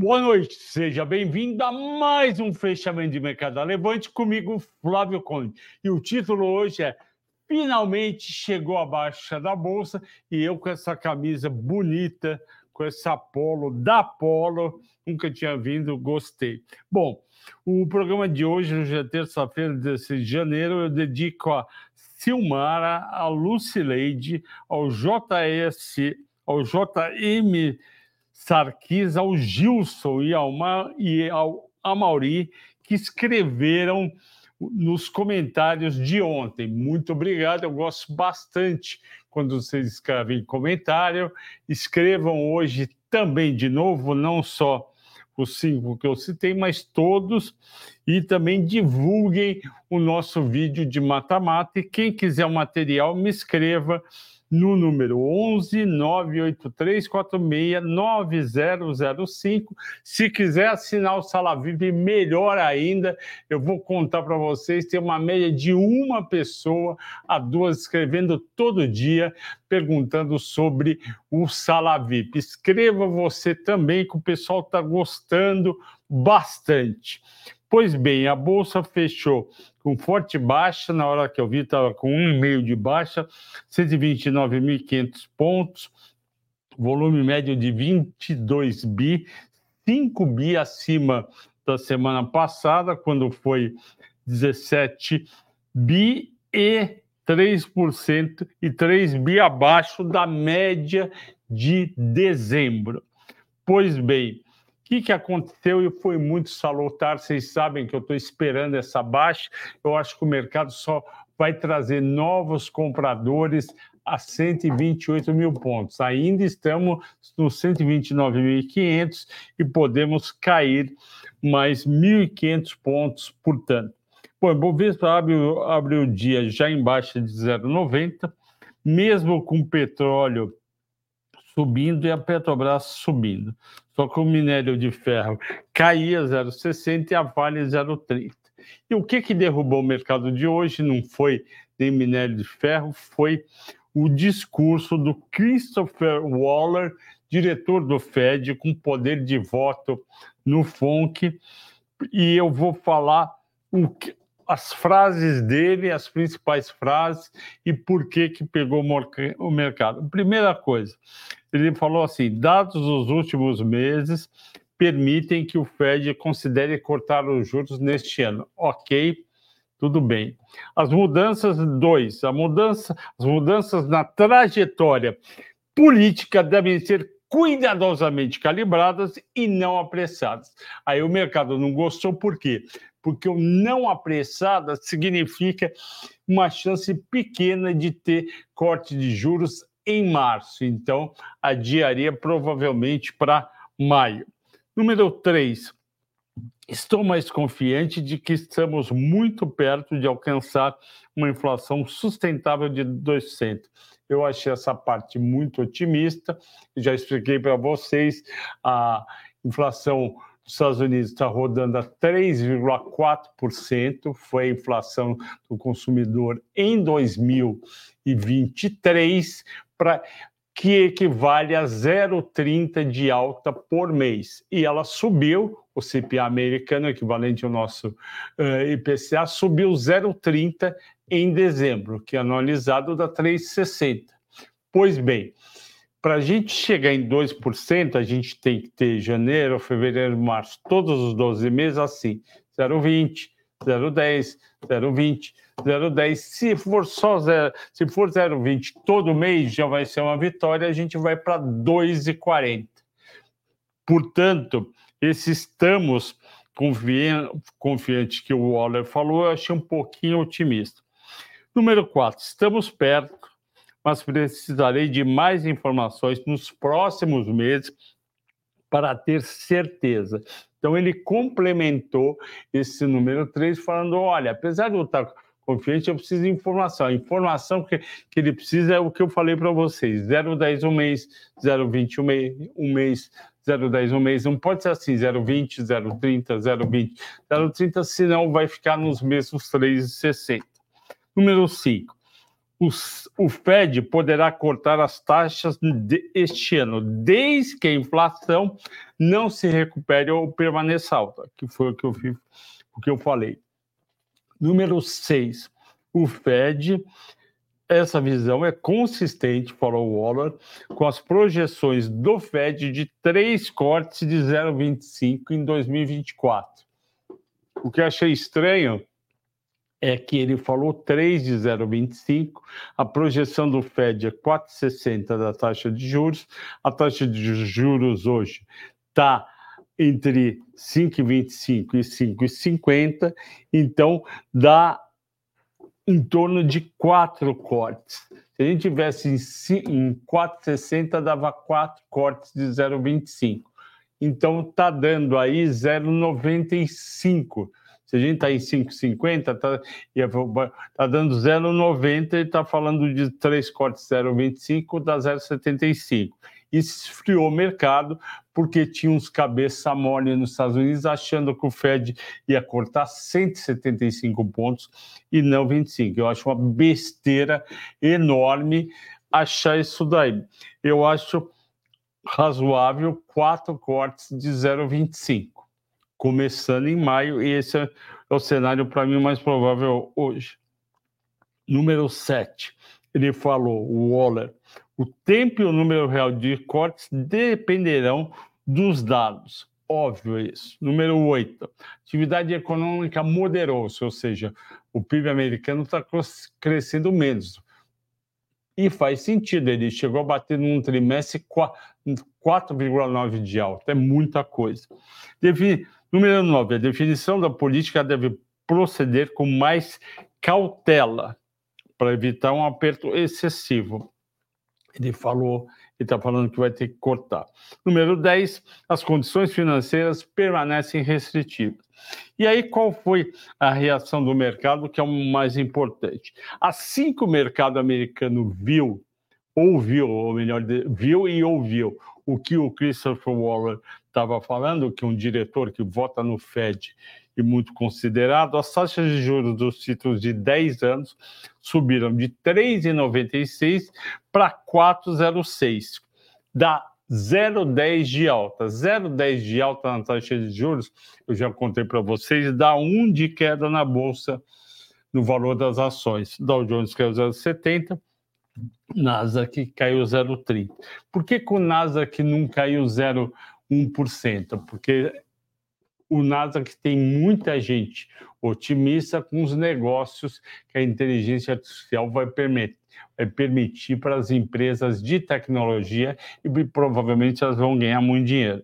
Boa noite, seja bem-vindo a mais um fechamento de mercado levante comigo, Flávio Conde. E o título hoje é Finalmente chegou a baixa da bolsa e eu com essa camisa bonita, com essa polo da Polo, nunca tinha vindo, gostei. Bom, o programa de hoje, hoje é terça-feira, 16 de janeiro, eu dedico a Silmara, a Lucileide, ao JS, ao JM Sarkis, ao Gilson e ao, Ma, e ao Amauri, que escreveram nos comentários de ontem. Muito obrigado, eu gosto bastante quando vocês escrevem comentário. Escrevam hoje também de novo, não só os cinco que eu citei, mas todos, e também divulguem o nosso vídeo de mata-mata. E quem quiser o material, me escreva no número 11 983 46 9005. Se quiser assinar o Sala VIP, melhor ainda. Eu vou contar para vocês: tem uma média de uma pessoa a duas escrevendo todo dia, perguntando sobre o Sala VIP. Escreva você também, que o pessoal está gostando bastante. Pois bem, a bolsa fechou com forte baixa, na hora que eu vi estava com 1,5 de baixa, 129.500 pontos, volume médio de 22 bi, 5 bi acima da semana passada, quando foi 17 bi e 3% e 3 bi abaixo da média de dezembro. Pois bem, que, que aconteceu e foi muito salutar. Vocês sabem que eu estou esperando essa baixa. Eu acho que o mercado só vai trazer novos compradores a 128 mil pontos. Ainda estamos nos 129.500 e podemos cair mais 1.500 pontos, portanto. Bom, Bovespa abre, abre o dia já em baixa de 0,90, mesmo com petróleo subindo e a Petrobras subindo. Só que o minério de ferro caía 0,60 e a Vale 0,30. E o que, que derrubou o mercado de hoje não foi nem minério de ferro, foi o discurso do Christopher Waller, diretor do Fed, com poder de voto no FONC, e eu vou falar o que, as frases dele, as principais frases e por que que pegou o mercado. Primeira coisa, ele falou assim: dados dos últimos meses permitem que o Fed considere cortar os juros neste ano. Ok, tudo bem. As mudanças, dois, a mudança, as mudanças na trajetória política devem ser cuidadosamente calibradas e não apressadas. Aí o mercado não gostou, por quê? Porque o não apressada significa uma chance pequena de ter corte de juros em março. Então, adiaria provavelmente para maio. Número 3. Estou mais confiante de que estamos muito perto de alcançar uma inflação sustentável de 2%. Eu achei essa parte muito otimista. Já expliquei para vocês a inflação dos Estados Unidos está rodando a 3,4%, foi a inflação do consumidor em 2023, pra, que equivale a 0,30 de alta por mês. E ela subiu, o CPA americano, equivalente ao nosso uh, IPCA, subiu 0,30 em dezembro, que é anualizado da 3,60. Pois bem, para a gente chegar em 2%, a gente tem que ter janeiro, fevereiro, março, todos os 12 meses assim, 0,20, 0,10, 0,20, 0,10. Se for só 0, se for 0,20 todo mês, já vai ser uma vitória, a gente vai para 2,40. Portanto, esse estamos confiantes que o Waller falou, eu achei um pouquinho otimista. Número 4, estamos perto, mas precisarei de mais informações nos próximos meses para ter certeza. Então, ele complementou esse número 3, falando: olha, apesar de eu estar confiante, eu preciso de informação. A informação que, que ele precisa é o que eu falei para vocês: 0,10 um mês, 0,20 um mês, um mês 0,10 um mês. Não pode ser assim, 0,20, 0,30, 0,20, 0,30, senão vai ficar nos mesmos 3,60. Número 5. o Fed poderá cortar as taxas este ano, desde que a inflação não se recupere ou permaneça alta, que foi o que eu, o que eu falei. Número 6, o Fed, essa visão é consistente, falou o Waller, com as projeções do Fed de três cortes de 0,25 em 2024. O que achei estranho é que ele falou 3 de 0,25, a projeção do Fed é 4,60 da taxa de juros, a taxa de juros hoje está entre 5,25 e 5,50, então dá em torno de quatro cortes. Se a gente tivesse em 4,60, dava quatro cortes de 0,25. Então está dando aí 0,95 se a gente está em 5,50, está tá dando 0,90 e está falando de três cortes 0,25, dá 0,75. Esfriou o mercado, porque tinha uns cabeça mole nos Estados Unidos achando que o Fed ia cortar 175 pontos e não 25. Eu acho uma besteira enorme achar isso daí. Eu acho razoável quatro cortes de 0,25 começando em maio, e esse é, o cenário para mim mais provável hoje. Número 7, ele falou, o Waller, o tempo e o número real de cortes dependerão dos dados. Óbvio isso. Número 8, atividade econômica moderou-se, ou seja, o PIB americano está crescendo menos. E faz sentido, ele chegou a bater num trimestre 4,9 de alta, é muita coisa. Deve, Número 9. A definição da política deve proceder com mais cautela para evitar um aperto excessivo. Ele falou, ele está falando que vai ter que cortar. Número 10, as condições financeiras permanecem restritivas. E aí, qual foi a reação do mercado, que é o mais importante? Assim que o mercado americano viu, ouviu, ou melhor, viu e ouviu o que o Christopher Waller estava falando, que um diretor que vota no Fed e muito considerado, as taxas de juros dos títulos de 10 anos subiram de 3,96 para 4,06. Dá 0,10 de alta. 0,10 de alta na taxa de juros, eu já contei para vocês, dá 1 de queda na bolsa no valor das ações. Dow Jones caiu 0,70, Nasdaq caiu 0,30. Por que, que o Nasdaq não caiu 0,1%? Porque o Nasdaq tem muita gente otimista com os negócios que a inteligência artificial vai permitir, permitir para as empresas de tecnologia e provavelmente elas vão ganhar muito dinheiro.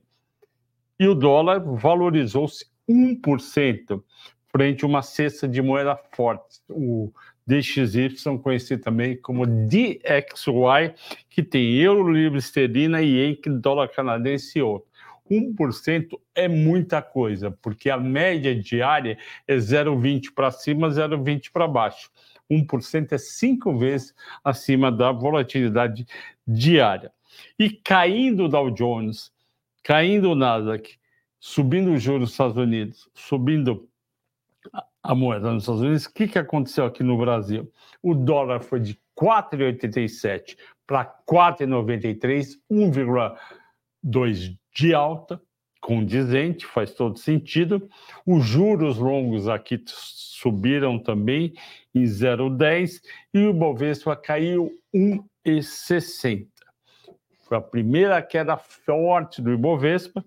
E o dólar valorizou-se 1% frente a uma cesta de moeda forte. O DXY, conhecido também como DXY, que tem euro, livre esterlina, ien, dólar canadense e outro. 1% é muita coisa, porque a média diária é 0,20 para cima, 0,20 para baixo. 1% é cinco vezes acima da volatilidade diária. E caindo o Dow Jones, caindo o Nasdaq, subindo os juros dos Estados Unidos, subindo a moeda nos Estados Unidos, o que, que aconteceu aqui no Brasil? O dólar foi de 4,87 para 4,93, 1,2 de alta, condizente, faz todo sentido. Os juros longos aqui subiram também em 0,10 e o Ibovespa caiu 1,60. Foi a primeira queda forte do Ibovespa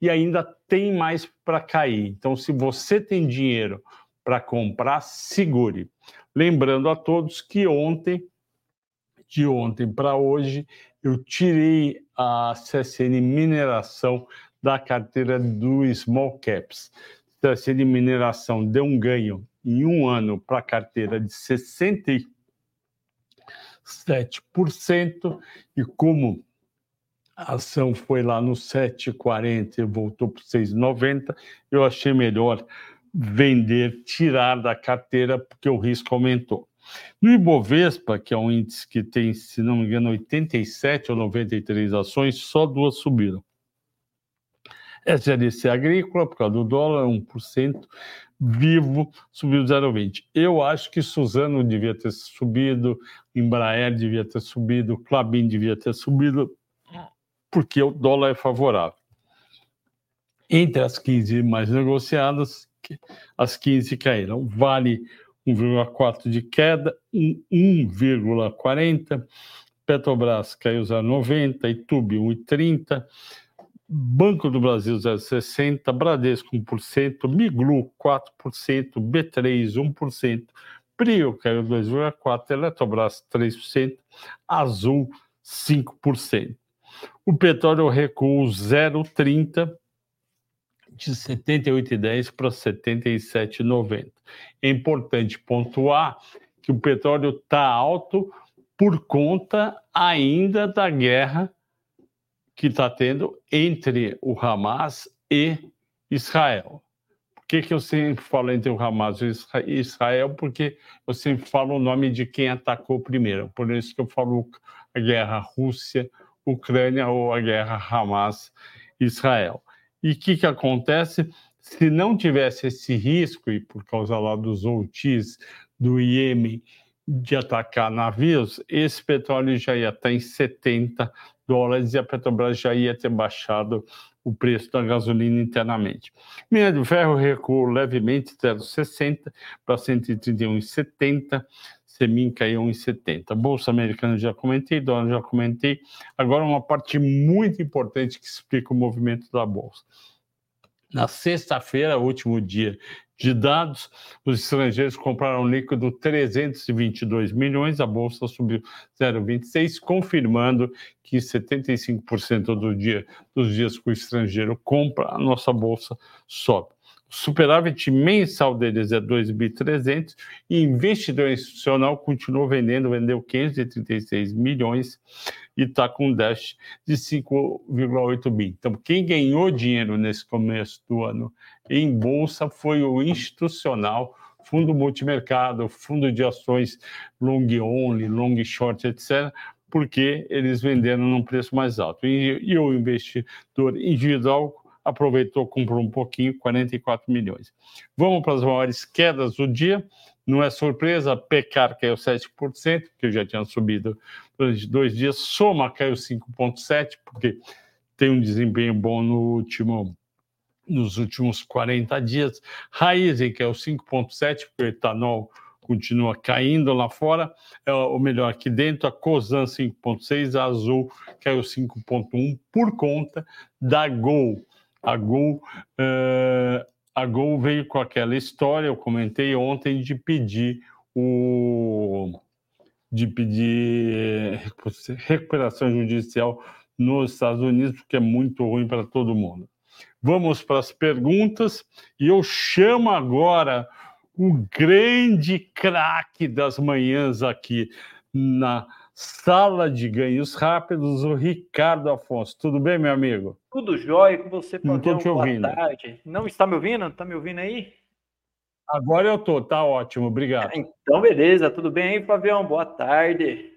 e ainda tem mais para cair. Então, se você tem dinheiro para comprar, segure. Lembrando a todos que ontem, de ontem para hoje, eu tirei a CSN Mineração da carteira do Small Caps. CSN Mineração deu um ganho em um ano para a carteira de 67%, e como a ação foi lá no 7,40 e voltou para 6,90, eu achei melhor vender, tirar da carteira, porque o risco aumentou. No Ibovespa, que é um índice que tem, se não me engano, 87 ou 93 ações, só duas subiram. SLC agrícola, por causa do dólar, 1%. Vivo subiu 0,20. Eu acho que Suzano devia ter subido, Embraer devia ter subido, Clabin devia ter subido, porque o dólar é favorável. Entre as 15 mais negociadas, as 15 caíram. Vale 1,4 de queda, 1,40. Petrobras caiu 0,90, Itube 1,30. Banco do Brasil 0,60, Bradesco 1%, Miglu 4%, B3 1%, Prio caiu 2,4%, Eletrobras 3%, Azul 5%. O petróleo recuou 0,30 de 78,10 para 77,90. É importante pontuar que o petróleo está alto por conta ainda da guerra que está tendo entre o Hamas e Israel. Por que, que eu sempre falo entre o Hamas e Israel? Porque eu sempre falo o nome de quem atacou primeiro. Por isso que eu falo a guerra Rússia-Ucrânia ou a guerra Hamas-Israel. E o que, que acontece? Se não tivesse esse risco, e por causa lá dos Houthis do Iêmen de atacar navios, esse petróleo já ia estar em 70 dólares e a Petrobras já ia ter baixado o preço da gasolina internamente. Minério de ferro recuou levemente 0,60 para 131,70. Semin caiu 1,70. Bolsa americana já comentei, dólar já comentei. Agora uma parte muito importante que explica o movimento da bolsa. Na sexta-feira, último dia de dados, os estrangeiros compraram líquido 322 milhões, a bolsa subiu 0,26, confirmando que 75% do dia, dos dias que o estrangeiro compra, a nossa bolsa sobe. Superávit mensal deles é 2.300 e investidor institucional continuou vendendo, vendeu 536 milhões e está com um dash de 5,8 bi. Então, quem ganhou dinheiro nesse começo do ano em bolsa foi o institucional, fundo multimercado, fundo de ações long only, long short, etc., porque eles venderam num preço mais alto. E, e o investidor individual aproveitou, comprou um pouquinho, 44 milhões. Vamos para as maiores quedas do dia. Não é surpresa, Pecar caiu 7%, que já tinha subido durante dois dias. Soma caiu 5,7%, porque tem um desempenho bom no último nos últimos 40 dias. Raizen, que é o 5,7, porque o etanol continua caindo lá fora, é o melhor aqui dentro, a Cosan 5,6, a Azul caiu 5,1 por conta da Gol. A Gol, uh, a Gol veio com aquela história, eu comentei ontem, de pedir o de pedir recuperação judicial nos Estados Unidos, porque é muito ruim para todo mundo. Vamos para as perguntas e eu chamo agora o grande craque das manhãs aqui na sala de ganhos rápidos, o Ricardo Afonso. Tudo bem, meu amigo? Tudo jóia com você, Não estou te ouvindo. Tarde. Não está me ouvindo? Está me ouvindo aí? Agora eu estou, tá ótimo, obrigado. Então, beleza, tudo bem aí, Fabião? Boa tarde.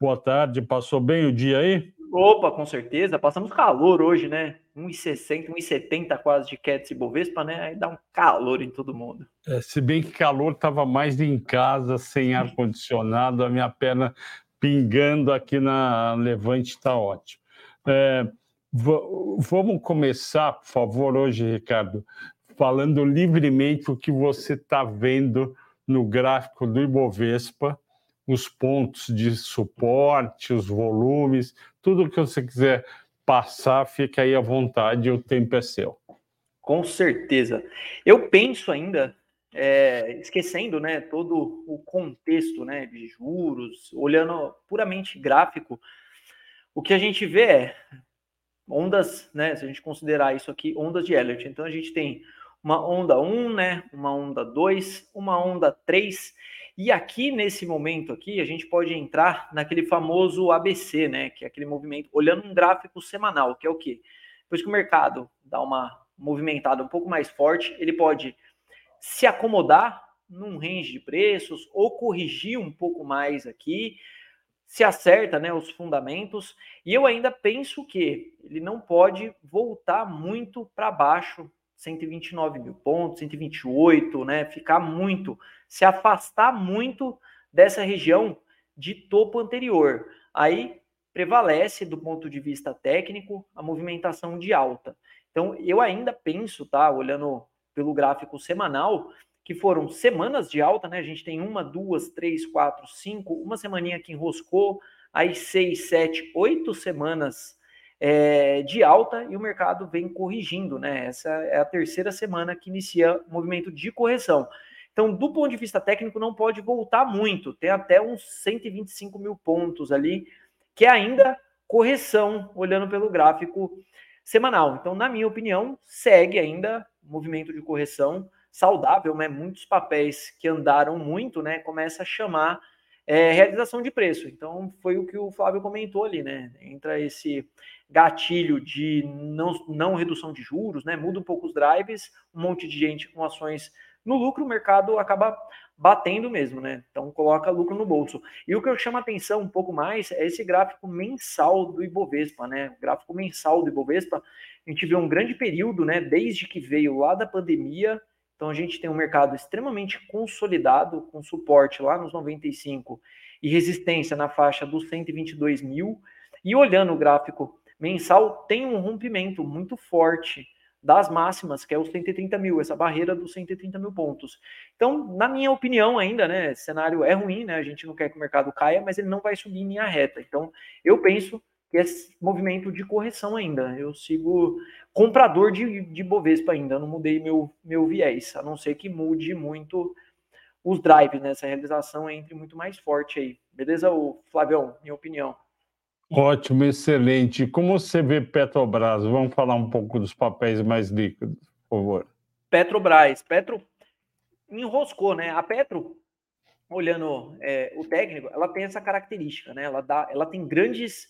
Boa tarde, passou bem o dia aí? Opa, com certeza. Passamos calor hoje, né? 1,60, 1,70 quase de queda de Bovespa, né? Aí dá um calor em todo mundo. É, se bem que calor estava mais em casa, sem ar-condicionado, a minha perna pingando aqui na Levante está ótimo. É, vamos começar, por favor, hoje, Ricardo, falando livremente o que você está vendo no gráfico do Ibovespa os pontos de suporte, os volumes, tudo que você quiser passar, fica aí à vontade, o tempo é seu. Com certeza. Eu penso ainda, é, esquecendo né, todo o contexto né, de juros, olhando puramente gráfico, o que a gente vê é ondas, né, se a gente considerar isso aqui, ondas de Elliott. Então a gente tem uma onda 1, né, uma onda 2, uma onda 3 e aqui, nesse momento aqui, a gente pode entrar naquele famoso ABC, né? Que é aquele movimento, olhando um gráfico semanal, que é o quê? Depois que o mercado dá uma movimentada um pouco mais forte, ele pode se acomodar num range de preços ou corrigir um pouco mais aqui se acerta né, os fundamentos, e eu ainda penso que ele não pode voltar muito para baixo, 129 mil pontos, 128, né? Ficar muito, se afastar muito dessa região de topo anterior. Aí prevalece do ponto de vista técnico a movimentação de alta. Então, eu ainda penso, tá, olhando pelo gráfico semanal, que foram semanas de alta, né? A gente tem uma, duas, três, quatro, cinco, uma semaninha que enroscou, aí seis, sete, oito semanas é, de alta e o mercado vem corrigindo, né? Essa é a terceira semana que inicia o movimento de correção. Então, do ponto de vista técnico, não pode voltar muito, tem até uns 125 mil pontos ali, que é ainda correção, olhando pelo gráfico semanal. Então, na minha opinião, segue ainda movimento de correção saudável, né? Muitos papéis que andaram muito, né? Começa a chamar é, realização de preço. Então, foi o que o Flávio comentou ali, né? Entra esse gatilho de não, não redução de juros, né? Muda um pouco os drives, um monte de gente com ações no lucro, o mercado acaba batendo mesmo, né? Então coloca lucro no bolso. E o que eu chamo a atenção um pouco mais é esse gráfico mensal do Ibovespa, né? O gráfico mensal do Ibovespa, a gente vê um grande período, né? Desde que veio lá da pandemia então a gente tem um mercado extremamente consolidado, com suporte lá nos 95 e resistência na faixa dos 122 mil. E olhando o gráfico mensal, tem um rompimento muito forte das máximas, que é os 130 mil, essa barreira dos 130 mil pontos. Então, na minha opinião, ainda, né, esse cenário é ruim, né? A gente não quer que o mercado caia, mas ele não vai subir em linha reta. Então, eu penso que esse movimento de correção ainda. Eu sigo comprador de, de Bovespa ainda, não mudei meu, meu viés, a não ser que mude muito os drives, né? Essa realização entre muito mais forte aí. Beleza, o Flavião, minha opinião. Ótimo, excelente. Como você vê Petrobras? Vamos falar um pouco dos papéis mais líquidos, por favor. Petrobras. Petro enroscou, né? A Petro, olhando é, o técnico, ela tem essa característica, né? Ela, dá, ela tem grandes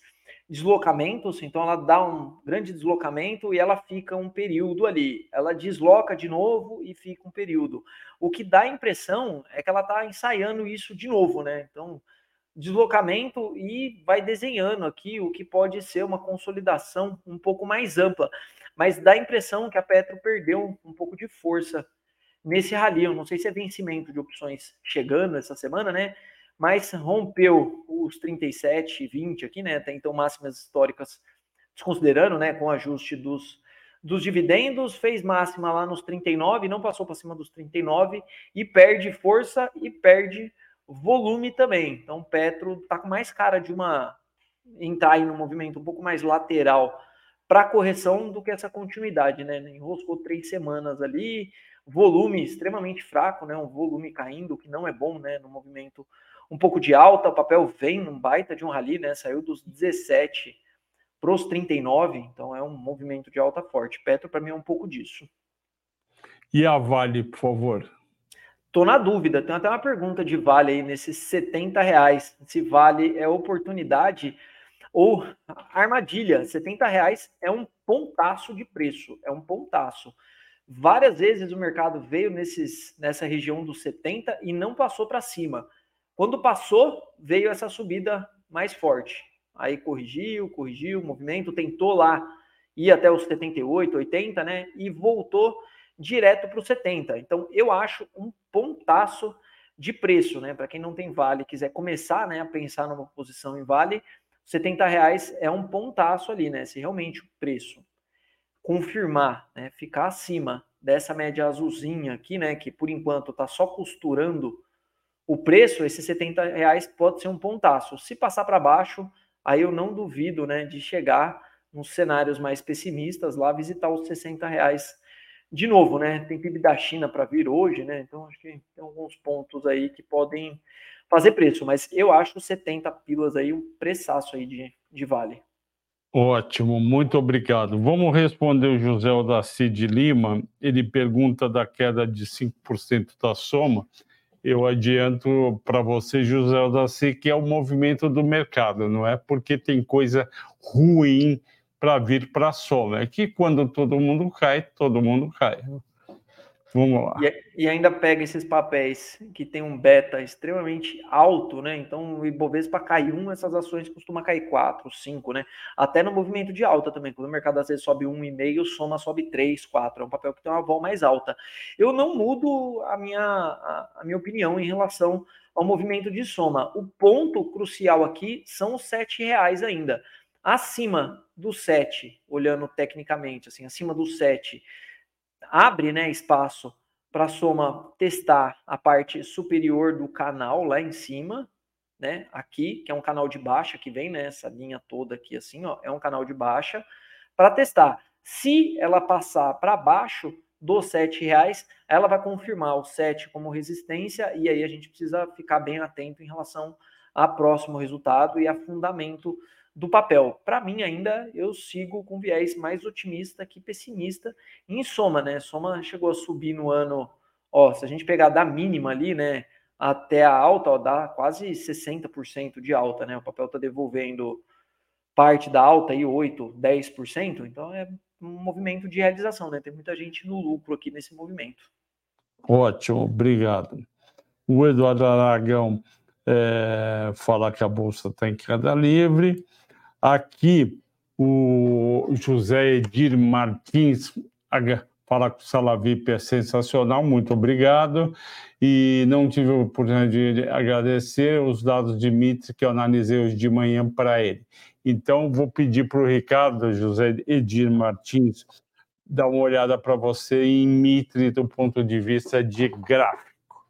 deslocamentos, então ela dá um grande deslocamento e ela fica um período ali. Ela desloca de novo e fica um período. O que dá a impressão é que ela está ensaiando isso de novo, né? Então, deslocamento e vai desenhando aqui o que pode ser uma consolidação um pouco mais ampla. Mas dá a impressão que a Petro perdeu um pouco de força nesse rally. Eu não sei se é vencimento de opções chegando essa semana, né? mas rompeu os 37 e 20 aqui, né? Até então máximas históricas, desconsiderando, né, com ajuste dos, dos dividendos, fez máxima lá nos 39, não passou para cima dos 39 e perde força e perde volume também. Então, Petro tá com mais cara de uma entrar aí no movimento um pouco mais lateral para correção do que essa continuidade, né? Enroscou três semanas ali, volume extremamente fraco, né? Um volume caindo, que não é bom, né? No movimento um pouco de alta, o papel vem num baita de um rally, né? Saiu dos 17 para os 39, então é um movimento de alta forte. Petro, para mim, é um pouco disso. E a Vale, por favor? Tô na dúvida, tem até uma pergunta de Vale aí nesses 70 reais. Se Vale é oportunidade ou armadilha. 70 reais é um pontaço de preço, é um pontaço. Várias vezes o mercado veio nesses, nessa região dos 70 e não passou para cima. Quando passou, veio essa subida mais forte. Aí corrigiu, corrigiu o movimento, tentou lá ir até os 78, 80, né? E voltou direto para os 70. Então, eu acho um pontaço de preço, né? Para quem não tem vale, quiser começar né, a pensar numa posição em vale, 70 reais é um pontaço ali, né? Se realmente o preço confirmar, né, ficar acima dessa média azulzinha aqui, né? Que por enquanto está só costurando o preço, esses 70 reais pode ser um pontaço. Se passar para baixo, aí eu não duvido né, de chegar nos cenários mais pessimistas lá, visitar os 60 reais de novo, né? Tem PIB da China para vir hoje, né? Então acho que tem alguns pontos aí que podem fazer preço, mas eu acho 70 pilas aí um preçaço aí de, de vale. Ótimo, muito obrigado. Vamos responder o José Odaci de Lima. Ele pergunta da queda de 5% da soma eu adianto para você, José Odaci, que é o movimento do mercado, não é porque tem coisa ruim para vir para a soma. É que quando todo mundo cai, todo mundo cai. Vamos lá. E, e, ainda pega esses papéis que tem um beta extremamente alto, né? Então o Ibovespa cai um, essas ações costumam cair quatro, cinco, né? Até no movimento de alta também, quando o mercado às vezes sobe um e meio, soma sobe três, quatro. É um papel que tem uma vol mais alta. Eu não mudo a minha, a, a minha opinião em relação ao movimento de soma. O ponto crucial aqui são os sete reais ainda. Acima do sete, olhando tecnicamente, assim, acima do sete abre né, espaço para a soma testar a parte superior do canal lá em cima, né? Aqui, que é um canal de baixa que vem nessa né, linha toda aqui assim, ó, é um canal de baixa para testar. Se ela passar para baixo dos sete reais, ela vai confirmar o 7 como resistência e aí a gente precisa ficar bem atento em relação a próximo resultado e a fundamento do papel. Para mim, ainda, eu sigo com viés mais otimista que pessimista. Em soma, né? Soma chegou a subir no ano, ó, se a gente pegar da mínima ali, né, até a alta, ó, dá quase 60% de alta, né? O papel está devolvendo parte da alta aí, 8, 10%. Então é um movimento de realização, né? Tem muita gente no lucro aqui nesse movimento. Ótimo, obrigado. O Eduardo Aragão é, fala que a bolsa está em queda livre. Aqui, o José Edir Martins fala que o Salavip é sensacional, muito obrigado. E não tive a oportunidade de agradecer os dados de Mitre que eu analisei hoje de manhã para ele. Então, vou pedir para o Ricardo José Edir Martins dar uma olhada para você em Mitre do ponto de vista de gráfico.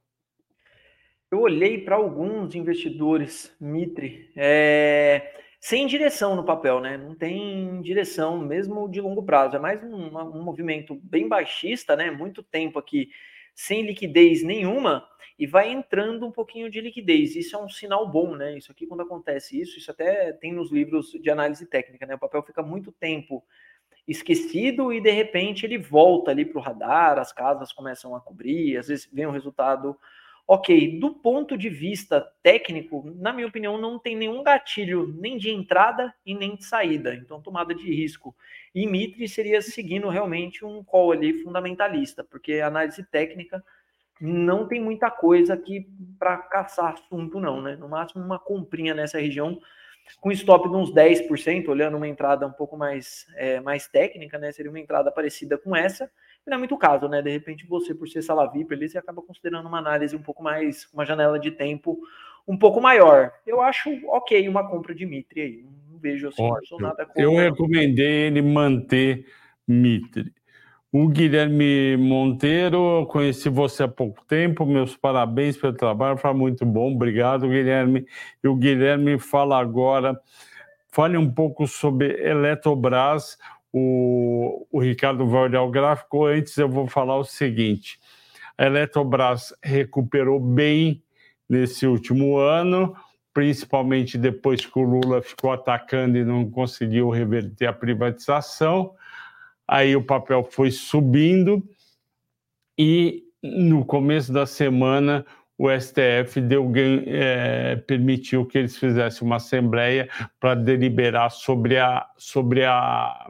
Eu olhei para alguns investidores Mitre. É sem direção no papel, né? Não tem direção, mesmo de longo prazo. É mais um, um, movimento bem baixista, né? Muito tempo aqui sem liquidez nenhuma e vai entrando um pouquinho de liquidez. Isso é um sinal bom, né? Isso aqui, quando acontece isso, isso até tem nos livros de análise técnica, né? O papel fica muito tempo esquecido e de repente ele volta ali para o radar, as casas começam a cobrir, às vezes vem um resultado Ok, do ponto de vista técnico, na minha opinião, não tem nenhum gatilho nem de entrada e nem de saída. Então, tomada de risco. E Mitre seria seguindo realmente um call ali fundamentalista, porque análise técnica não tem muita coisa aqui para caçar assunto, não, né? No máximo, uma comprinha nessa região com stop de uns 10%, olhando uma entrada um pouco mais, é, mais técnica, né? Seria uma entrada parecida com essa não é muito caso, né? De repente, você, por ser sala VIP, ali, você acaba considerando uma análise um pouco mais, uma janela de tempo um pouco maior. Eu acho ok uma compra de Mitre aí. Não vejo assim, não sou nada contra. Eu recomendei ele manter Mitre. O Guilherme Monteiro, conheci você há pouco tempo, meus parabéns pelo trabalho, foi muito bom, obrigado, Guilherme. E o Guilherme fala agora, fale um pouco sobre Eletrobras, o, o Ricardo vai olhar o gráfico. Antes, eu vou falar o seguinte: a Eletrobras recuperou bem nesse último ano, principalmente depois que o Lula ficou atacando e não conseguiu reverter a privatização. Aí o papel foi subindo e no começo da semana o STF deu, é, permitiu que eles fizessem uma assembleia para deliberar sobre a, sobre a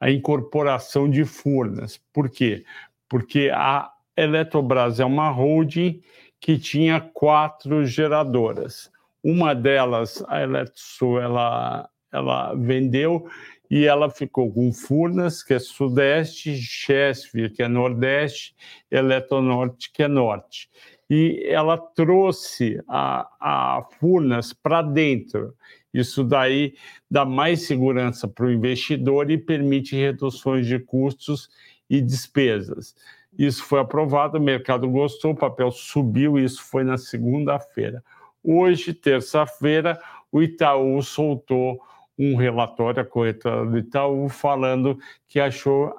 a incorporação de Furnas. Por quê? Porque a Eletrobras é uma holding que tinha quatro geradoras. Uma delas, a Eletrosul, ela, ela vendeu e ela ficou com Furnas, que é sudeste, Chesf, que é nordeste, Eletronorte, que é norte. E ela trouxe a, a Furnas para dentro. Isso daí dá mais segurança para o investidor e permite reduções de custos e despesas. Isso foi aprovado, o mercado gostou, o papel subiu, isso foi na segunda-feira. Hoje, terça-feira, o Itaú soltou um relatório, a corretora do Itaú, falando que achou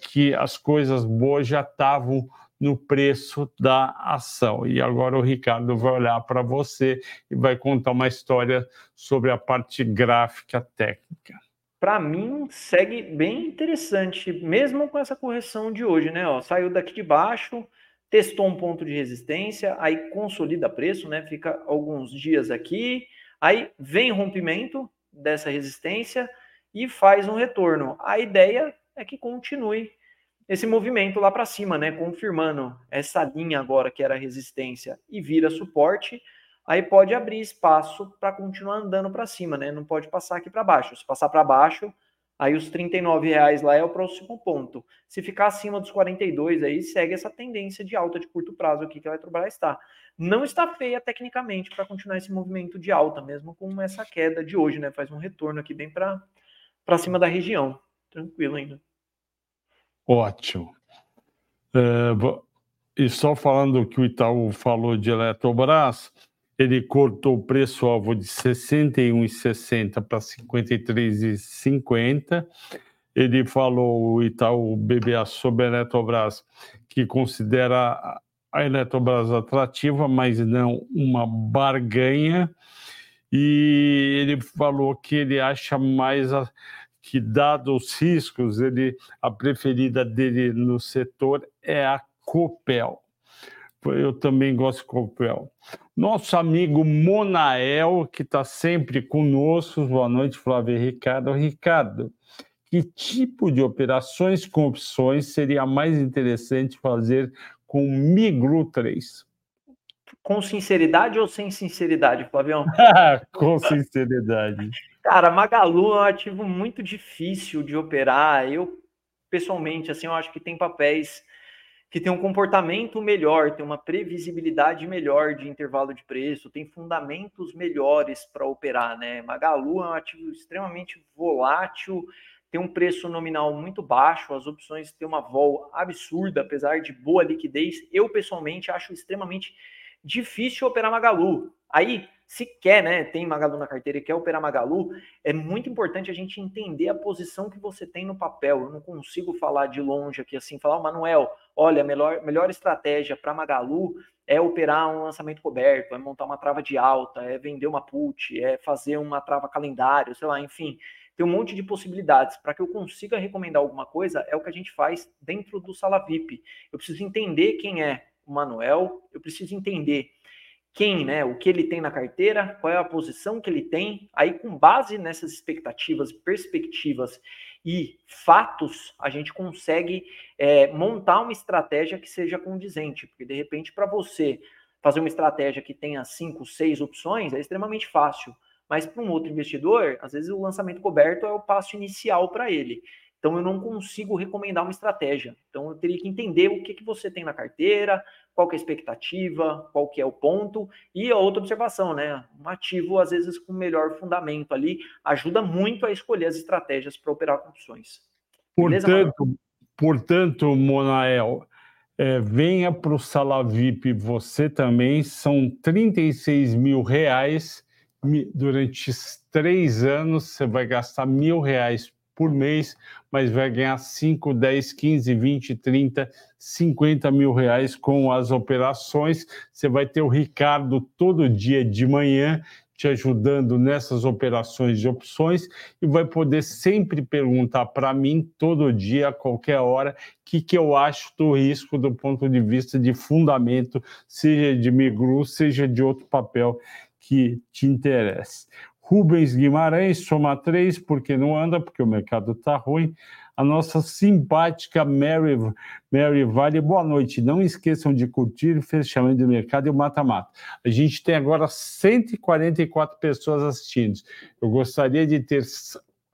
que as coisas boas já estavam no preço da ação. E agora o Ricardo vai olhar para você e vai contar uma história sobre a parte gráfica técnica. Para mim, segue bem interessante, mesmo com essa correção de hoje, né? Ó, saiu daqui de baixo, testou um ponto de resistência, aí consolida preço, né? Fica alguns dias aqui, aí vem rompimento dessa resistência e faz um retorno. A ideia é que continue esse movimento lá para cima, né? Confirmando essa linha agora que era resistência e vira suporte, aí pode abrir espaço para continuar andando para cima, né? Não pode passar aqui para baixo. Se passar para baixo, aí os 39 reais lá é o próximo ponto. Se ficar acima dos 42, aí segue essa tendência de alta de curto prazo aqui que a Eletrobras está. Não está feia tecnicamente para continuar esse movimento de alta, mesmo com essa queda de hoje, né? Faz um retorno aqui bem para cima da região. Tranquilo ainda. Ótimo. É, e só falando que o Itaú falou de Eletrobras, ele cortou o preço-alvo de R$ 61,60 para R$ 53,50. Ele falou, o Itaú BBA, sobre a Eletrobras, que considera a Eletrobras atrativa, mas não uma barganha. E ele falou que ele acha mais que, dado os riscos, ele, a preferida dele no setor é a Copel. Eu também gosto de Copel. Nosso amigo Monael, que está sempre conosco. Boa noite, Flávio e Ricardo. Ricardo, que tipo de operações com opções seria mais interessante fazer com Migru 3? Com sinceridade ou sem sinceridade, Flavião? com sinceridade. Cara, Magalu é um ativo muito difícil de operar. Eu, pessoalmente, assim, eu acho que tem papéis que tem um comportamento melhor, tem uma previsibilidade melhor de intervalo de preço, tem fundamentos melhores para operar, né? Magalu é um ativo extremamente volátil, tem um preço nominal muito baixo, as opções têm uma vol absurda, apesar de boa liquidez. Eu, pessoalmente, acho extremamente difícil operar Magalu. Aí, se quer, né, tem Magalu na carteira e quer operar Magalu, é muito importante a gente entender a posição que você tem no papel. Eu não consigo falar de longe aqui assim, falar, oh, Manuel, olha, a melhor, melhor estratégia para Magalu é operar um lançamento coberto, é montar uma trava de alta, é vender uma put, é fazer uma trava calendário, sei lá, enfim. Tem um monte de possibilidades. Para que eu consiga recomendar alguma coisa, é o que a gente faz dentro do Sala VIP. Eu preciso entender quem é o Manuel, eu preciso entender quem, né, o que ele tem na carteira, qual é a posição que ele tem. Aí, com base nessas expectativas, perspectivas e fatos, a gente consegue é, montar uma estratégia que seja condizente, porque de repente, para você fazer uma estratégia que tenha cinco, seis opções, é extremamente fácil. Mas para um outro investidor, às vezes o lançamento coberto é o passo inicial para ele. Então eu não consigo recomendar uma estratégia. Então eu teria que entender o que, que você tem na carteira, qual é a expectativa, qual que é o ponto, e a outra observação, né? Um ativo, às vezes, com melhor fundamento ali, ajuda muito a escolher as estratégias para operar com opções. Portanto, portanto, Monael, é, venha para o Sala VIP você também, são 36 mil reais durante três anos, você vai gastar mil reais por mês, mas vai ganhar 5, 10, 15, 20, 30, 50 mil reais com as operações. Você vai ter o Ricardo todo dia de manhã te ajudando nessas operações de opções e vai poder sempre perguntar para mim todo dia, a qualquer hora, o que, que eu acho do risco do ponto de vista de fundamento, seja de Migru, seja de outro papel que te interesse. Rubens Guimarães, soma três, porque não anda, porque o mercado está ruim. A nossa simpática Mary, Mary Vale, boa noite. Não esqueçam de curtir o fechamento do mercado e o mata-mata. A gente tem agora 144 pessoas assistindo. Eu gostaria de ter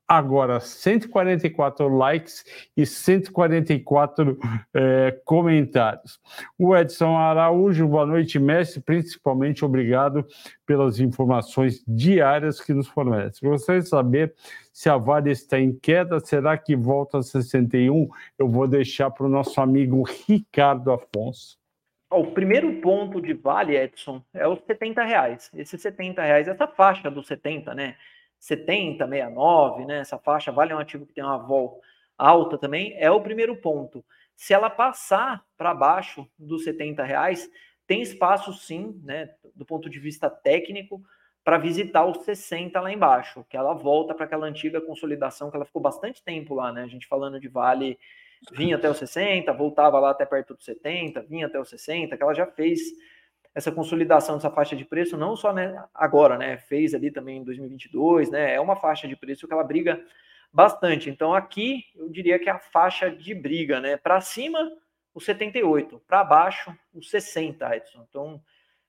agora 144 likes e 144 é, comentários. O Edson Araújo, boa noite, mestre. Principalmente obrigado pelas informações diárias que nos fornece. Gostaria de saber se a Vale está em queda, será que volta a 61? Eu vou deixar para o nosso amigo Ricardo Afonso. O primeiro ponto de Vale, Edson, é os 70 reais. Esses 70 reais, essa faixa dos 70, né? 70, 69, né? Essa faixa vale um ativo que tem uma vol alta também, é o primeiro ponto. Se ela passar para baixo dos 70 reais, tem espaço sim, né, do ponto de vista técnico, para visitar os 60 lá embaixo, que ela volta para aquela antiga consolidação que ela ficou bastante tempo lá, né? A gente falando de Vale, vinha até os 60, voltava lá até perto dos 70, vinha até os 60, que ela já fez essa consolidação dessa faixa de preço, não só né, agora, né, fez ali também em 2022, né, é uma faixa de preço que ela briga bastante. Então aqui eu diria que é a faixa de briga, né? Para cima, o 78, para baixo, o 60, Edson. Então,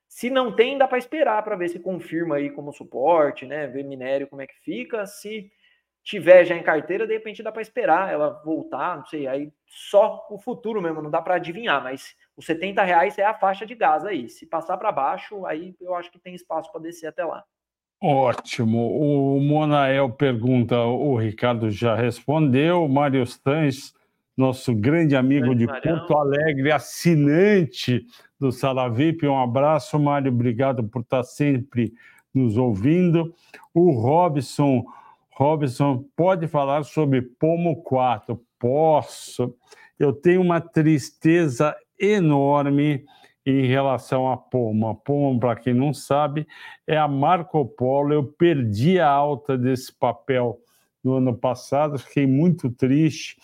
se não tem, dá para esperar para ver se confirma aí como suporte, né? Ver minério como é que fica. Se tiver já em carteira, de repente dá para esperar ela voltar, não sei, aí só o futuro mesmo, não dá para adivinhar, mas os 70 reais é a faixa de gás aí. Se passar para baixo, aí eu acho que tem espaço para descer até lá. Ótimo. O Monael pergunta, o Ricardo já respondeu. Mário Stans, nosso grande amigo grande de Marião. Porto Alegre, assinante do Sala VIP. Um abraço, Mário. Obrigado por estar sempre nos ouvindo. O Robson, Robson, pode falar sobre Pomo 4? Posso. Eu tenho uma tristeza enorme em relação à Poma. A Poma, para quem não sabe, é a Marco Polo. Eu perdi a alta desse papel no ano passado, fiquei muito triste,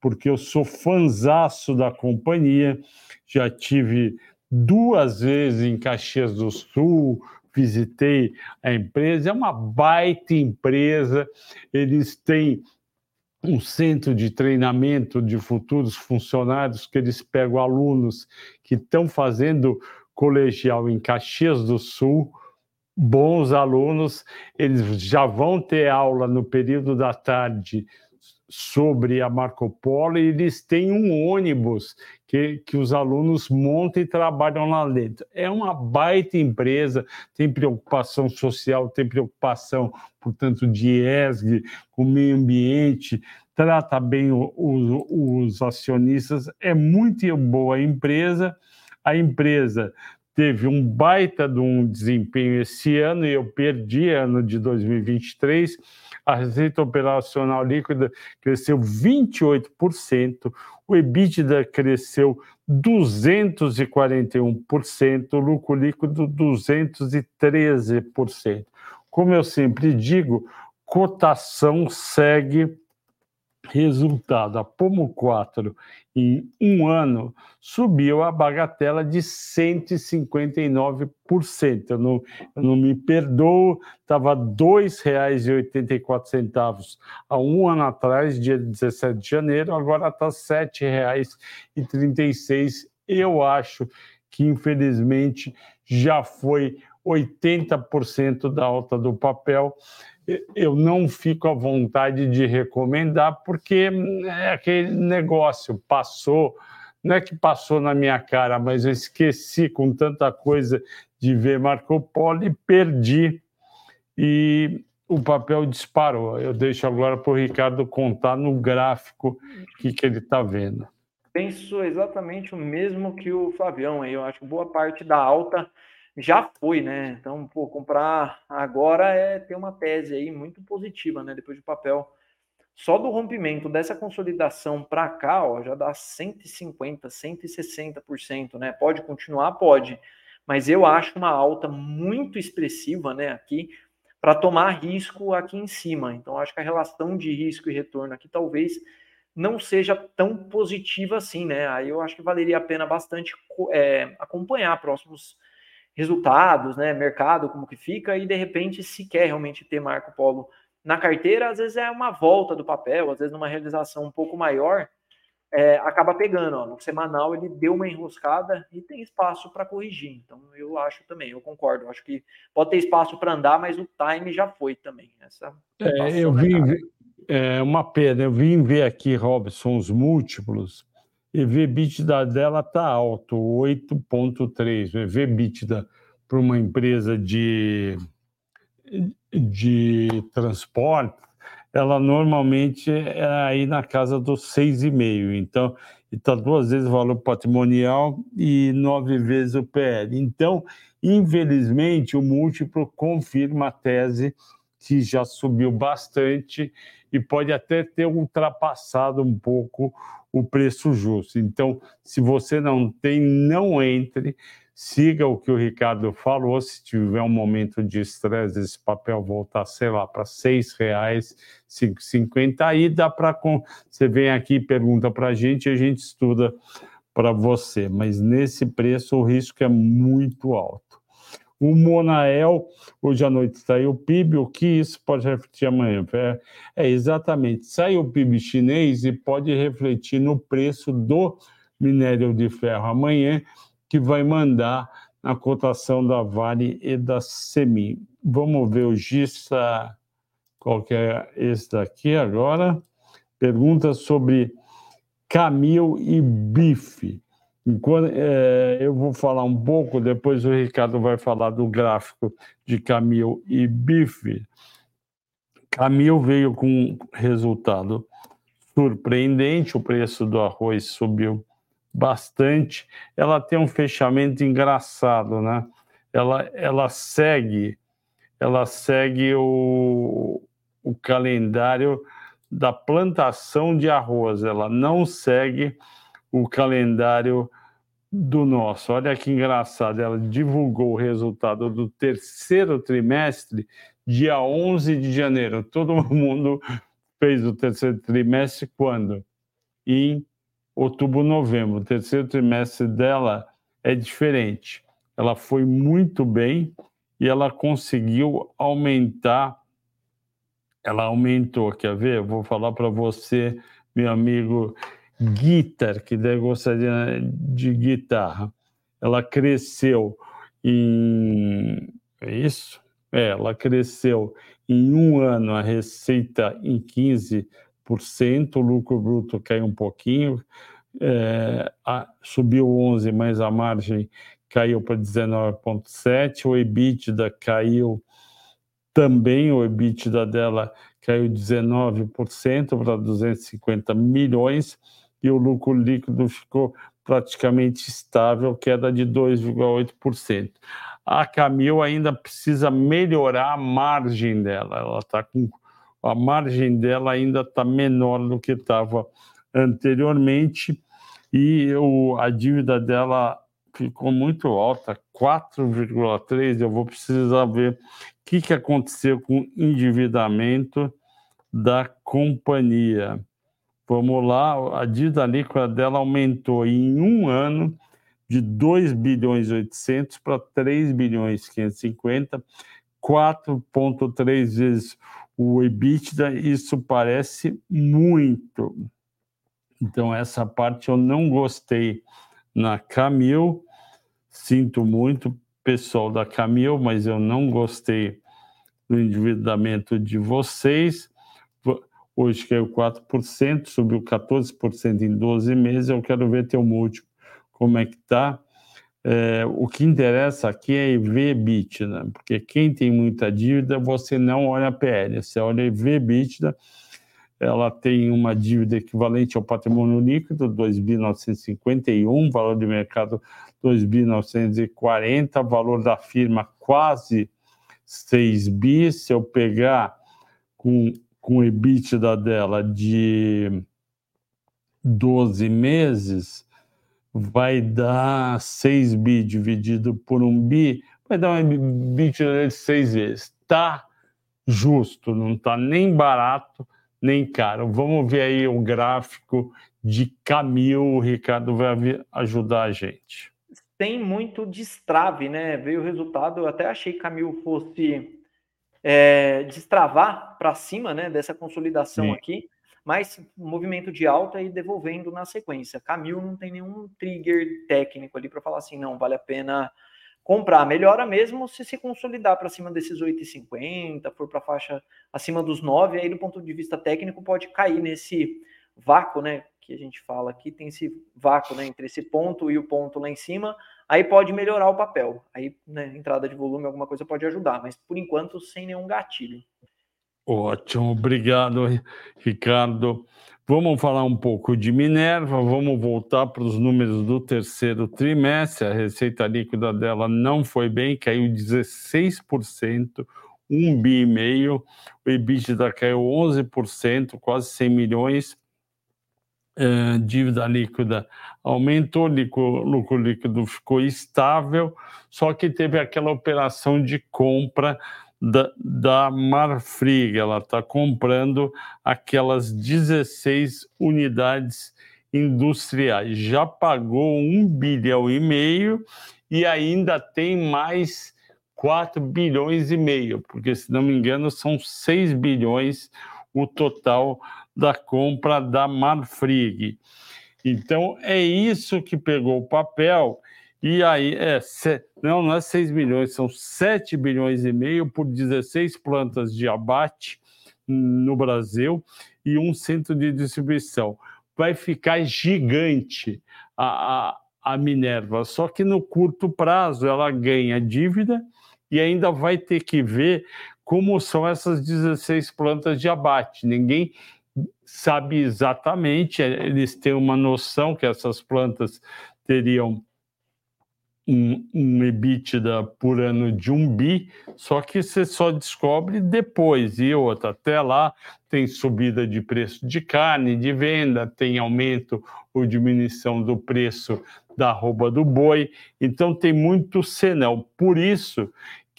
porque eu sou fanzaço da companhia, já tive duas vezes em Caxias do Sul, visitei a empresa, é uma baita empresa, eles têm um centro de treinamento de futuros funcionários que eles pegam alunos que estão fazendo colegial em Caxias do Sul, bons alunos, eles já vão ter aula no período da tarde sobre a Marco Polo e eles têm um ônibus que, que os alunos montam e trabalham lá dentro. É uma baita empresa, tem preocupação social, tem preocupação, portanto, de ESG, com o meio ambiente, trata bem o, o, os acionistas, é muito boa a empresa. A empresa teve um baita de um desempenho esse ano e eu perdi ano de 2023 a receita operacional líquida cresceu 28%, o EBITDA cresceu 241%, o lucro líquido 213%. Como eu sempre digo, cotação segue resultado. A Pomo 4, em um ano, subiu a bagatela de 159%. Eu não, eu não me perdoo, estava R$ 2,84 há um ano atrás, dia 17 de janeiro, agora está R$ 7,36. Eu acho que, infelizmente, já foi 80% da alta do papel eu não fico à vontade de recomendar, porque é aquele negócio, passou, não é que passou na minha cara, mas eu esqueci com tanta coisa de ver Marco Polo e perdi. E o papel disparou. Eu deixo agora para o Ricardo contar no gráfico o que, que ele está vendo. Penso exatamente o mesmo que o Flavião. Eu acho que boa parte da alta já foi, né? Então, pô, comprar agora é ter uma tese aí muito positiva, né? Depois do papel. Só do rompimento dessa consolidação para cá, ó, já dá 150, 160%, né? Pode continuar? Pode. Mas eu acho uma alta muito expressiva, né, aqui, para tomar risco aqui em cima. Então, acho que a relação de risco e retorno aqui talvez não seja tão positiva assim, né? Aí eu acho que valeria a pena bastante é, acompanhar próximos resultados, né, mercado, como que fica, e de repente, se quer realmente ter Marco Polo na carteira, às vezes é uma volta do papel, às vezes numa realização um pouco maior, é, acaba pegando. Ó, no semanal ele deu uma enroscada e tem espaço para corrigir. Então eu acho também, eu concordo. Eu acho que pode ter espaço para andar, mas o time já foi também. Essa é, eu vim, é uma pena. Eu vim ver aqui, Robson, os múltiplos EV/EBITDA dela está alto, 8,3. O EV/EBITDA para uma empresa de, de transporte, ela normalmente é aí na casa dos 6,5. Então, está duas vezes o valor patrimonial e nove vezes o PL. Então, infelizmente, o múltiplo confirma a tese que já subiu bastante e pode até ter ultrapassado um pouco o preço justo. Então, se você não tem, não entre, siga o que o Ricardo falou. Se tiver um momento de estresse, esse papel voltar, sei lá, para reais, cinquenta, aí dá para você vem aqui pergunta para a gente, e a gente estuda para você. Mas nesse preço o risco é muito alto. O Monael, hoje à noite saiu o PIB, o que isso pode refletir amanhã? É, é exatamente, sai o PIB chinês e pode refletir no preço do minério de ferro amanhã, que vai mandar na cotação da Vale e da Semi. Vamos ver o GISA, qual que é esse daqui agora? Pergunta sobre Camil e bife. Enquanto, é, eu vou falar um pouco, depois o Ricardo vai falar do gráfico de Camil e bife. Camil veio com resultado surpreendente, o preço do arroz subiu bastante. Ela tem um fechamento engraçado, né? Ela, ela segue, ela segue o, o calendário da plantação de arroz. Ela não segue o calendário do nosso. Olha que engraçado, ela divulgou o resultado do terceiro trimestre, dia 11 de janeiro. Todo mundo fez o terceiro trimestre quando? Em outubro, novembro. O terceiro trimestre dela é diferente. Ela foi muito bem e ela conseguiu aumentar. Ela aumentou, quer ver? Eu vou falar para você, meu amigo Guitar, que deve gostaria de guitarra. Ela cresceu em. É isso? É, ela cresceu em um ano a receita em 15%, o lucro bruto caiu um pouquinho, é, a, subiu 11%, mas a margem caiu para 19,7%, o EBITDA caiu também, o EBITDA dela caiu 19% para 250 milhões e o lucro líquido ficou praticamente estável, queda de 2,8%. A Camil ainda precisa melhorar a margem dela, ela está com a margem dela ainda está menor do que estava anteriormente e a dívida dela ficou muito alta, 4,3. Eu vou precisar ver o que, que aconteceu com o endividamento da companhia. Vamos lá, a dívida líquida dela aumentou em um ano de 2 bilhões 800 para 3 bilhões 550, 4,3 vezes o EBITDA, isso parece muito. Então, essa parte eu não gostei na Camil, sinto muito, pessoal da Camil, mas eu não gostei do endividamento de vocês. Hoje caiu 4%, subiu 14% em 12 meses. Eu quero ver teu múltiplo, como é que está. É, o que interessa aqui é EV/EBITDA, né? porque quem tem muita dívida, você não olha a PL, você olha EV/EBITDA, ela tem uma dívida equivalente ao patrimônio líquido, 2.951, valor de mercado 2.940, valor da firma quase 6 bi, se eu pegar com, com o EBITDA dela de 12 meses, vai dar 6 bi dividido por 1 bi, vai dar um EBITDA de 6 vezes. Tá justo, não tá nem barato, nem caro. Vamos ver aí o gráfico de Camil, o Ricardo vai ajudar a gente. Tem muito destrave, né? Veio o resultado, eu até achei que Camil fosse é, destravar para cima, né, dessa consolidação Sim. aqui mas movimento de alta e devolvendo na sequência. Camil não tem nenhum trigger técnico ali para falar assim, não, vale a pena comprar. Melhora mesmo se se consolidar para cima desses 8,50, for para a faixa acima dos 9, aí do ponto de vista técnico pode cair nesse vácuo, né, que a gente fala aqui, tem esse vácuo, né, entre esse ponto e o ponto lá em cima, aí pode melhorar o papel. Aí, né, entrada de volume, alguma coisa pode ajudar, mas por enquanto sem nenhum gatilho. Ótimo, obrigado, Ricardo. Vamos falar um pouco de Minerva, vamos voltar para os números do terceiro trimestre. A receita líquida dela não foi bem, caiu 16%, um bi meio. O EBITDA caiu 11%, quase 100 milhões. É, dívida líquida aumentou, lucro líquido ficou estável, só que teve aquela operação de compra da, da Marfrig. Ela está comprando aquelas 16 unidades industriais. Já pagou um bilhão e meio e ainda tem mais 4 bilhões e meio, porque, se não me engano, são 6 bilhões o total da compra da Marfrig. Então, é isso que pegou o papel. E aí, é, não, não é 6 bilhões, são 7 bilhões e meio por 16 plantas de abate no Brasil e um centro de distribuição. Vai ficar gigante a, a, a Minerva, só que no curto prazo ela ganha dívida e ainda vai ter que ver como são essas 16 plantas de abate. Ninguém sabe exatamente, eles têm uma noção que essas plantas teriam um, um EBITDA por ano de um bi, só que você só descobre depois. E outra, até lá tem subida de preço de carne, de venda, tem aumento ou diminuição do preço da arroba do boi. Então tem muito senão. Por isso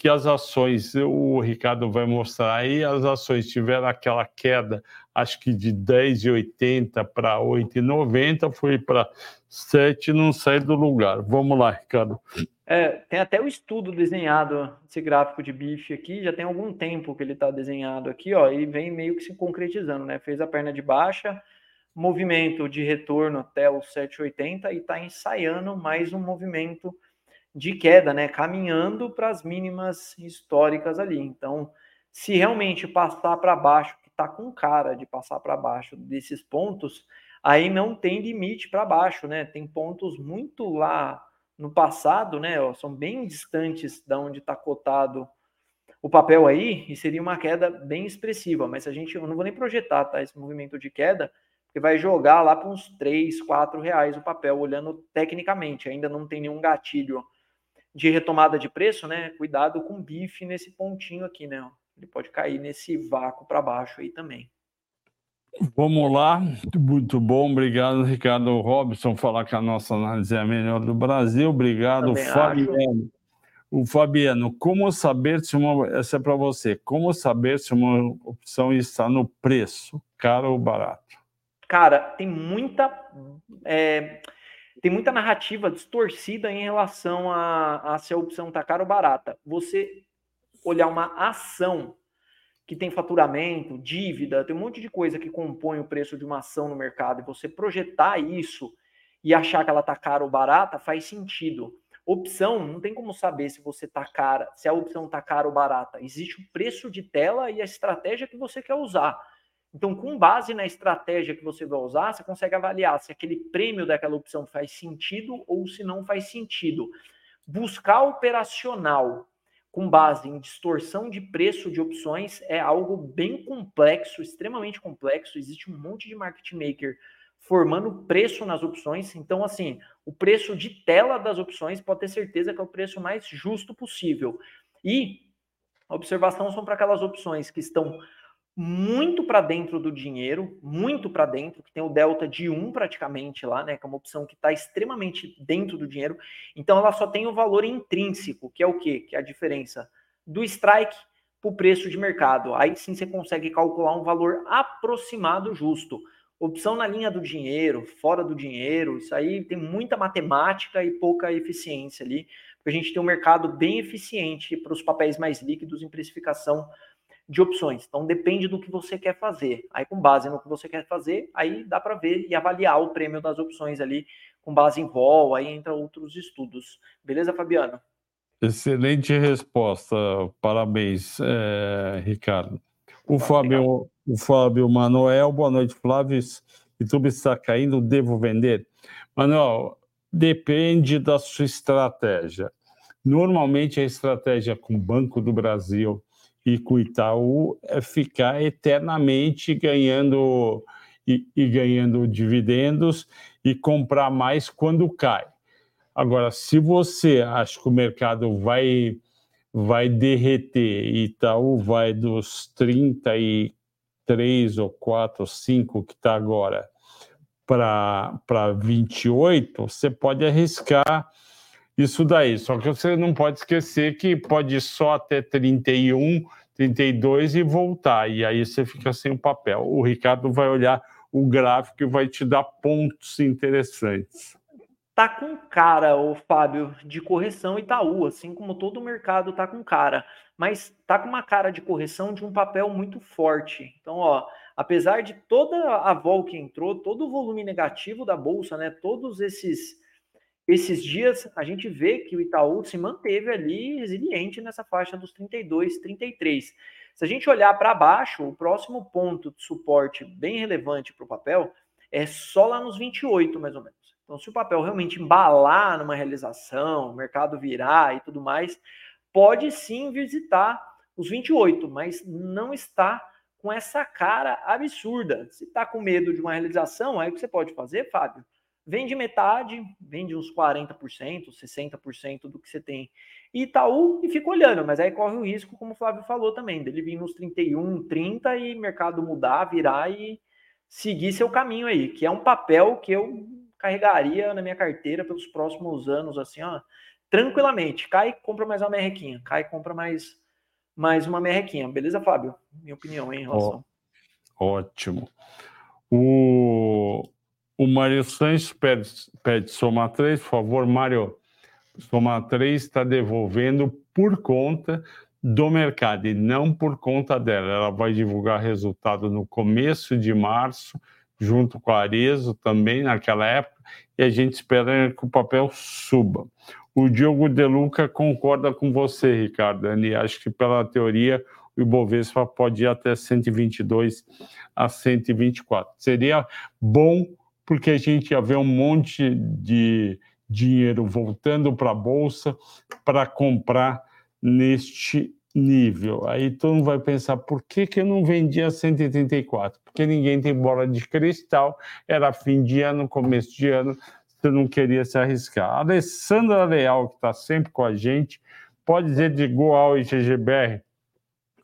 que as ações, o Ricardo vai mostrar aí, as ações tiveram aquela queda, acho que de 10,80 para 8,90, foi para 7, não sai do lugar. Vamos lá, Ricardo. É, tem até o estudo desenhado, esse gráfico de bife aqui, já tem algum tempo que ele está desenhado aqui, ó, e vem meio que se concretizando, né? Fez a perna de baixa, movimento de retorno até o 7,80 e está ensaiando mais um movimento de queda, né? Caminhando para as mínimas históricas ali. Então, se realmente passar para baixo, que está com cara de passar para baixo desses pontos, aí não tem limite para baixo, né? Tem pontos muito lá no passado, né? Ó, são bem distantes da onde está cotado o papel aí, e seria uma queda bem expressiva. Mas a gente, eu não vou nem projetar, tá? Esse movimento de queda, porque vai jogar lá para uns 3, 4 reais o papel, olhando tecnicamente. Ainda não tem nenhum gatilho de retomada de preço, né? Cuidado com o bife nesse pontinho aqui, né? Ele pode cair nesse vácuo para baixo aí também. Vamos lá, muito bom, obrigado, Ricardo Robson, falar que a nossa análise é a melhor do Brasil, obrigado, também Fabiano. Acho. O Fabiano, como saber se uma. Essa é para você. Como saber se uma opção está no preço, caro ou barato? Cara, tem muita. É, tem muita narrativa distorcida em relação a, a se a opção está cara ou barata. Você olhar uma ação que tem faturamento, dívida, tem um monte de coisa que compõe o preço de uma ação no mercado, e você projetar isso e achar que ela está cara ou barata, faz sentido. Opção, não tem como saber se você está cara, se a opção está cara ou barata. Existe o preço de tela e a estratégia que você quer usar. Então, com base na estratégia que você vai usar, você consegue avaliar se aquele prêmio daquela opção faz sentido ou se não faz sentido. Buscar operacional com base em distorção de preço de opções é algo bem complexo, extremamente complexo. Existe um monte de market maker formando preço nas opções. Então, assim, o preço de tela das opções pode ter certeza que é o preço mais justo possível. E observação são para aquelas opções que estão muito para dentro do dinheiro, muito para dentro, que tem o delta de 1 praticamente lá, né? Que é uma opção que está extremamente dentro do dinheiro. Então ela só tem o valor intrínseco, que é o quê? Que é a diferença do strike para o preço de mercado. Aí sim você consegue calcular um valor aproximado justo. Opção na linha do dinheiro, fora do dinheiro, isso aí tem muita matemática e pouca eficiência ali, a gente tem um mercado bem eficiente para os papéis mais líquidos em precificação de opções. Então depende do que você quer fazer. Aí com base no que você quer fazer, aí dá para ver e avaliar o prêmio das opções ali com base em vol, aí entra outros estudos. Beleza, Fabiano? Excelente resposta, parabéns, é, Ricardo. O Fábio, o Fábio Manuel, boa noite, Flávio. YouTube está caindo, devo vender? Manuel, depende da sua estratégia. Normalmente a estratégia com o Banco do Brasil, e com o Itaú ficar eternamente ganhando e, e, ganhando dividendos e comprar mais quando cai. Agora, se você acha que o mercado vai vai derreter e Itaú vai dos 33 ou 4 ou 5 que está agora para 28, você pode arriscar isso daí. Só que você não pode esquecer que pode ir só até 31, 32 e voltar. E aí você fica sem o papel. O Ricardo vai olhar o gráfico e vai te dar pontos interessantes. tá com cara, o Fábio, de correção Itaú, assim como todo o mercado tá com cara, mas tá com uma cara de correção de um papel muito forte. Então, ó, apesar de toda a vol que entrou, todo o volume negativo da bolsa, né, todos esses esses dias a gente vê que o Itaú se manteve ali resiliente nessa faixa dos 32, 33. Se a gente olhar para baixo, o próximo ponto de suporte bem relevante para o papel é só lá nos 28, mais ou menos. Então, se o papel realmente embalar numa realização, o mercado virar e tudo mais, pode sim visitar os 28, mas não está com essa cara absurda. Se está com medo de uma realização, aí o que você pode fazer, Fábio? Vende metade, vende uns 40%, 60% do que você tem Itaú e fica olhando, mas aí corre o risco, como o Flávio falou também, dele vir nos 31, 30 e mercado mudar, virar e seguir seu caminho aí, que é um papel que eu carregaria na minha carteira pelos próximos anos, assim, ó, tranquilamente. Cai, compra mais uma merrequinha. Cai, compra mais, mais uma merrequinha. Beleza, Fábio? Minha opinião hein, em relação. Oh, ótimo. O, o Mário Sanches pede, pede soma 3, por favor, Mário. Soma 3 está devolvendo por conta do mercado e não por conta dela. Ela vai divulgar resultado no começo de março junto com a Arezo também naquela época, e a gente espera que o papel suba. O Diogo Deluca concorda com você, Ricardo. Ele acha que pela teoria o Ibovespa pode ir até 122 a 124. Seria bom porque a gente ia ver um monte de dinheiro voltando para a bolsa para comprar neste nível. Aí todo mundo vai pensar, por que, que eu não vendia 134? Porque ninguém tem bola de cristal, era fim de ano, começo de ano, você não queria se arriscar. A Alessandra Leal, que está sempre com a gente, pode dizer de Goal e GGBR?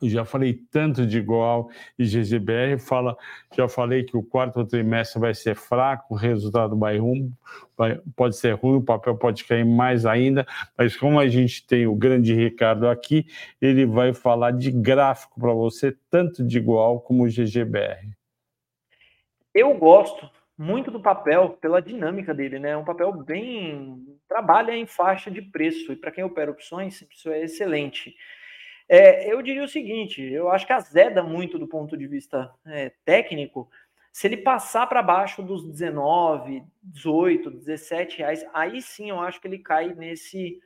Já falei tanto de Goal e GGBR, fala, já falei que o quarto trimestre vai ser fraco, o resultado vai ruim, vai, pode ser ruim, o papel pode cair mais ainda, mas como a gente tem o grande Ricardo aqui, ele vai falar de gráfico para você, tanto de Goal como GGBR. Eu gosto muito do papel pela dinâmica dele, né? É um papel bem trabalha em faixa de preço e para quem opera opções, isso é excelente. É, eu diria o seguinte: eu acho que azeda muito do ponto de vista é, técnico. Se ele passar para baixo dos 19, 18, 17 reais, aí sim eu acho que ele cai nesse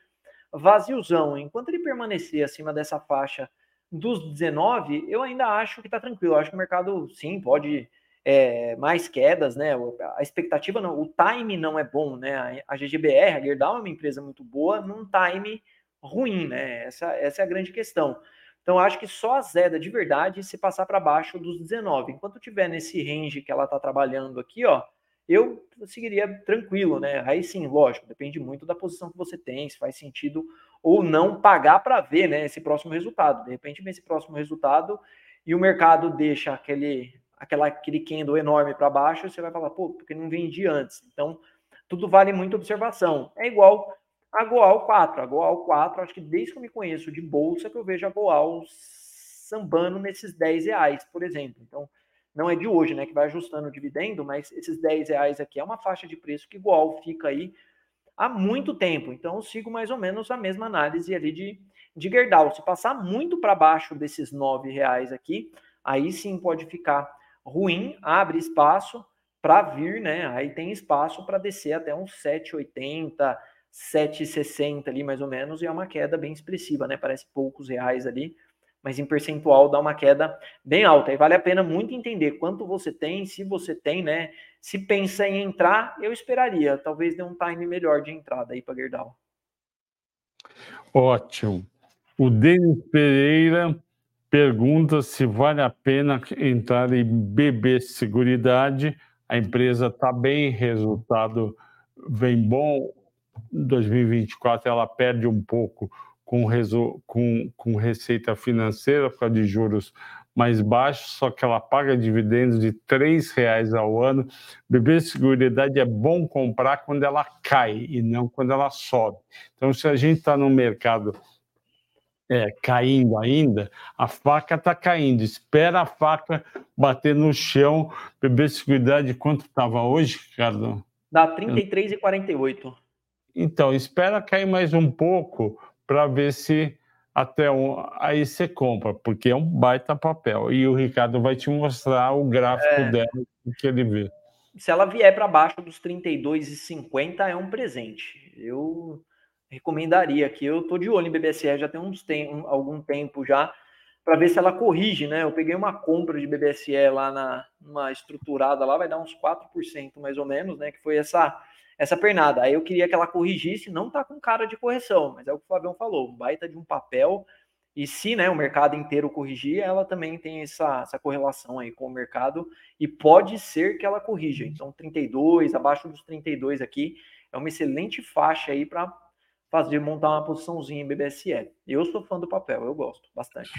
vaziozão. Enquanto ele permanecer acima dessa faixa dos 19, eu ainda acho que está tranquilo. Eu acho que o mercado sim pode é, mais quedas, né? A expectativa não, o time não é bom, né? A GGBR, a Gerdau é uma empresa muito boa num time ruim, né? Essa, essa é a grande questão. Então, acho que só a Zeda de verdade se passar para baixo dos 19. Enquanto tiver nesse range que ela está trabalhando aqui, ó, eu seguiria tranquilo, né? Aí sim, lógico, depende muito da posição que você tem, se faz sentido ou não pagar para ver, né, esse próximo resultado. De repente, vem esse próximo resultado e o mercado deixa aquele aquela aquele candle enorme para baixo, você vai falar, pô, porque não vendi antes. Então, tudo vale muito observação. É igual a Goal 4. A Goal 4, acho que desde que eu me conheço de bolsa, que eu vejo a Goal sambando nesses 10 reais, por exemplo. Então, não é de hoje, né, que vai ajustando o dividendo, mas esses 10 reais aqui é uma faixa de preço que Goal fica aí há muito tempo. Então, eu sigo mais ou menos a mesma análise ali de, de Gerdau. Se passar muito para baixo desses 9 reais aqui, aí sim pode ficar ruim, abre espaço para vir, né? Aí tem espaço para descer até uns 7,80, 7,60 ali mais ou menos, e é uma queda bem expressiva, né? Parece poucos reais ali, mas em percentual dá uma queda bem alta. E vale a pena muito entender quanto você tem, se você tem, né? Se pensa em entrar, eu esperaria, talvez dê um time melhor de entrada aí para Gerdau. Ótimo. O Denis Pereira pergunta se vale a pena entrar em BB Seguridade. A empresa está bem, resultado vem bom, 2024 ela perde um pouco com, com, com receita financeira por causa de juros mais baixos, só que ela paga dividendos de R$ reais ao ano. BB Seguridade é bom comprar quando ela cai e não quando ela sobe. Então, se a gente está no mercado é, caindo ainda, a faca está caindo. Espera a faca bater no chão. BB Seguridade, quanto estava hoje, Ricardo? Dá 33,48. Então, espera cair mais um pouco para ver se até um, aí você compra, porque é um baita papel. E o Ricardo vai te mostrar o gráfico é, dela que ele vê. Se ela vier para baixo dos 32,50 é um presente. Eu recomendaria aqui. Eu estou de olho em BBSE já tem uns tem, um, algum tempo já para ver se ela corrige, né? Eu peguei uma compra de BBSE lá na uma estruturada lá, vai dar uns 4% mais ou menos, né? Que foi essa essa pernada. Aí eu queria que ela corrigisse, não tá com cara de correção, mas é o que o Fabião falou, baita de um papel. E se né, o mercado inteiro corrigir, ela também tem essa, essa correlação aí com o mercado e pode ser que ela corrija. Então, 32, abaixo dos 32 aqui, é uma excelente faixa aí para fazer montar uma posiçãozinha em BBSE. Eu sou fã do papel, eu gosto bastante.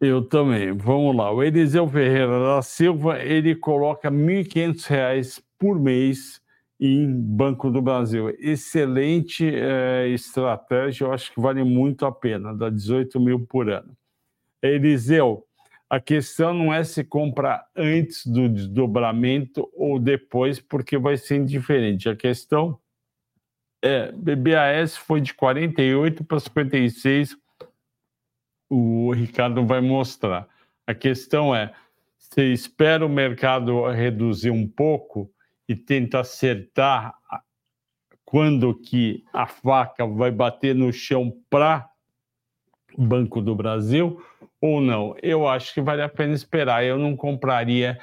Eu também. Vamos lá. O Eliseu Ferreira da Silva, ele coloca R$ 1.500 por mês em Banco do Brasil. Excelente é, estratégia, eu acho que vale muito a pena, dá 18 mil por ano. Eliseu, a questão não é se comprar antes do desdobramento ou depois, porque vai ser indiferente. A questão é, BBAS foi de 48 para 56, o Ricardo vai mostrar. A questão é, você espera o mercado reduzir um pouco, e tenta acertar quando que a faca vai bater no chão para Banco do Brasil ou não. Eu acho que vale a pena esperar. Eu não compraria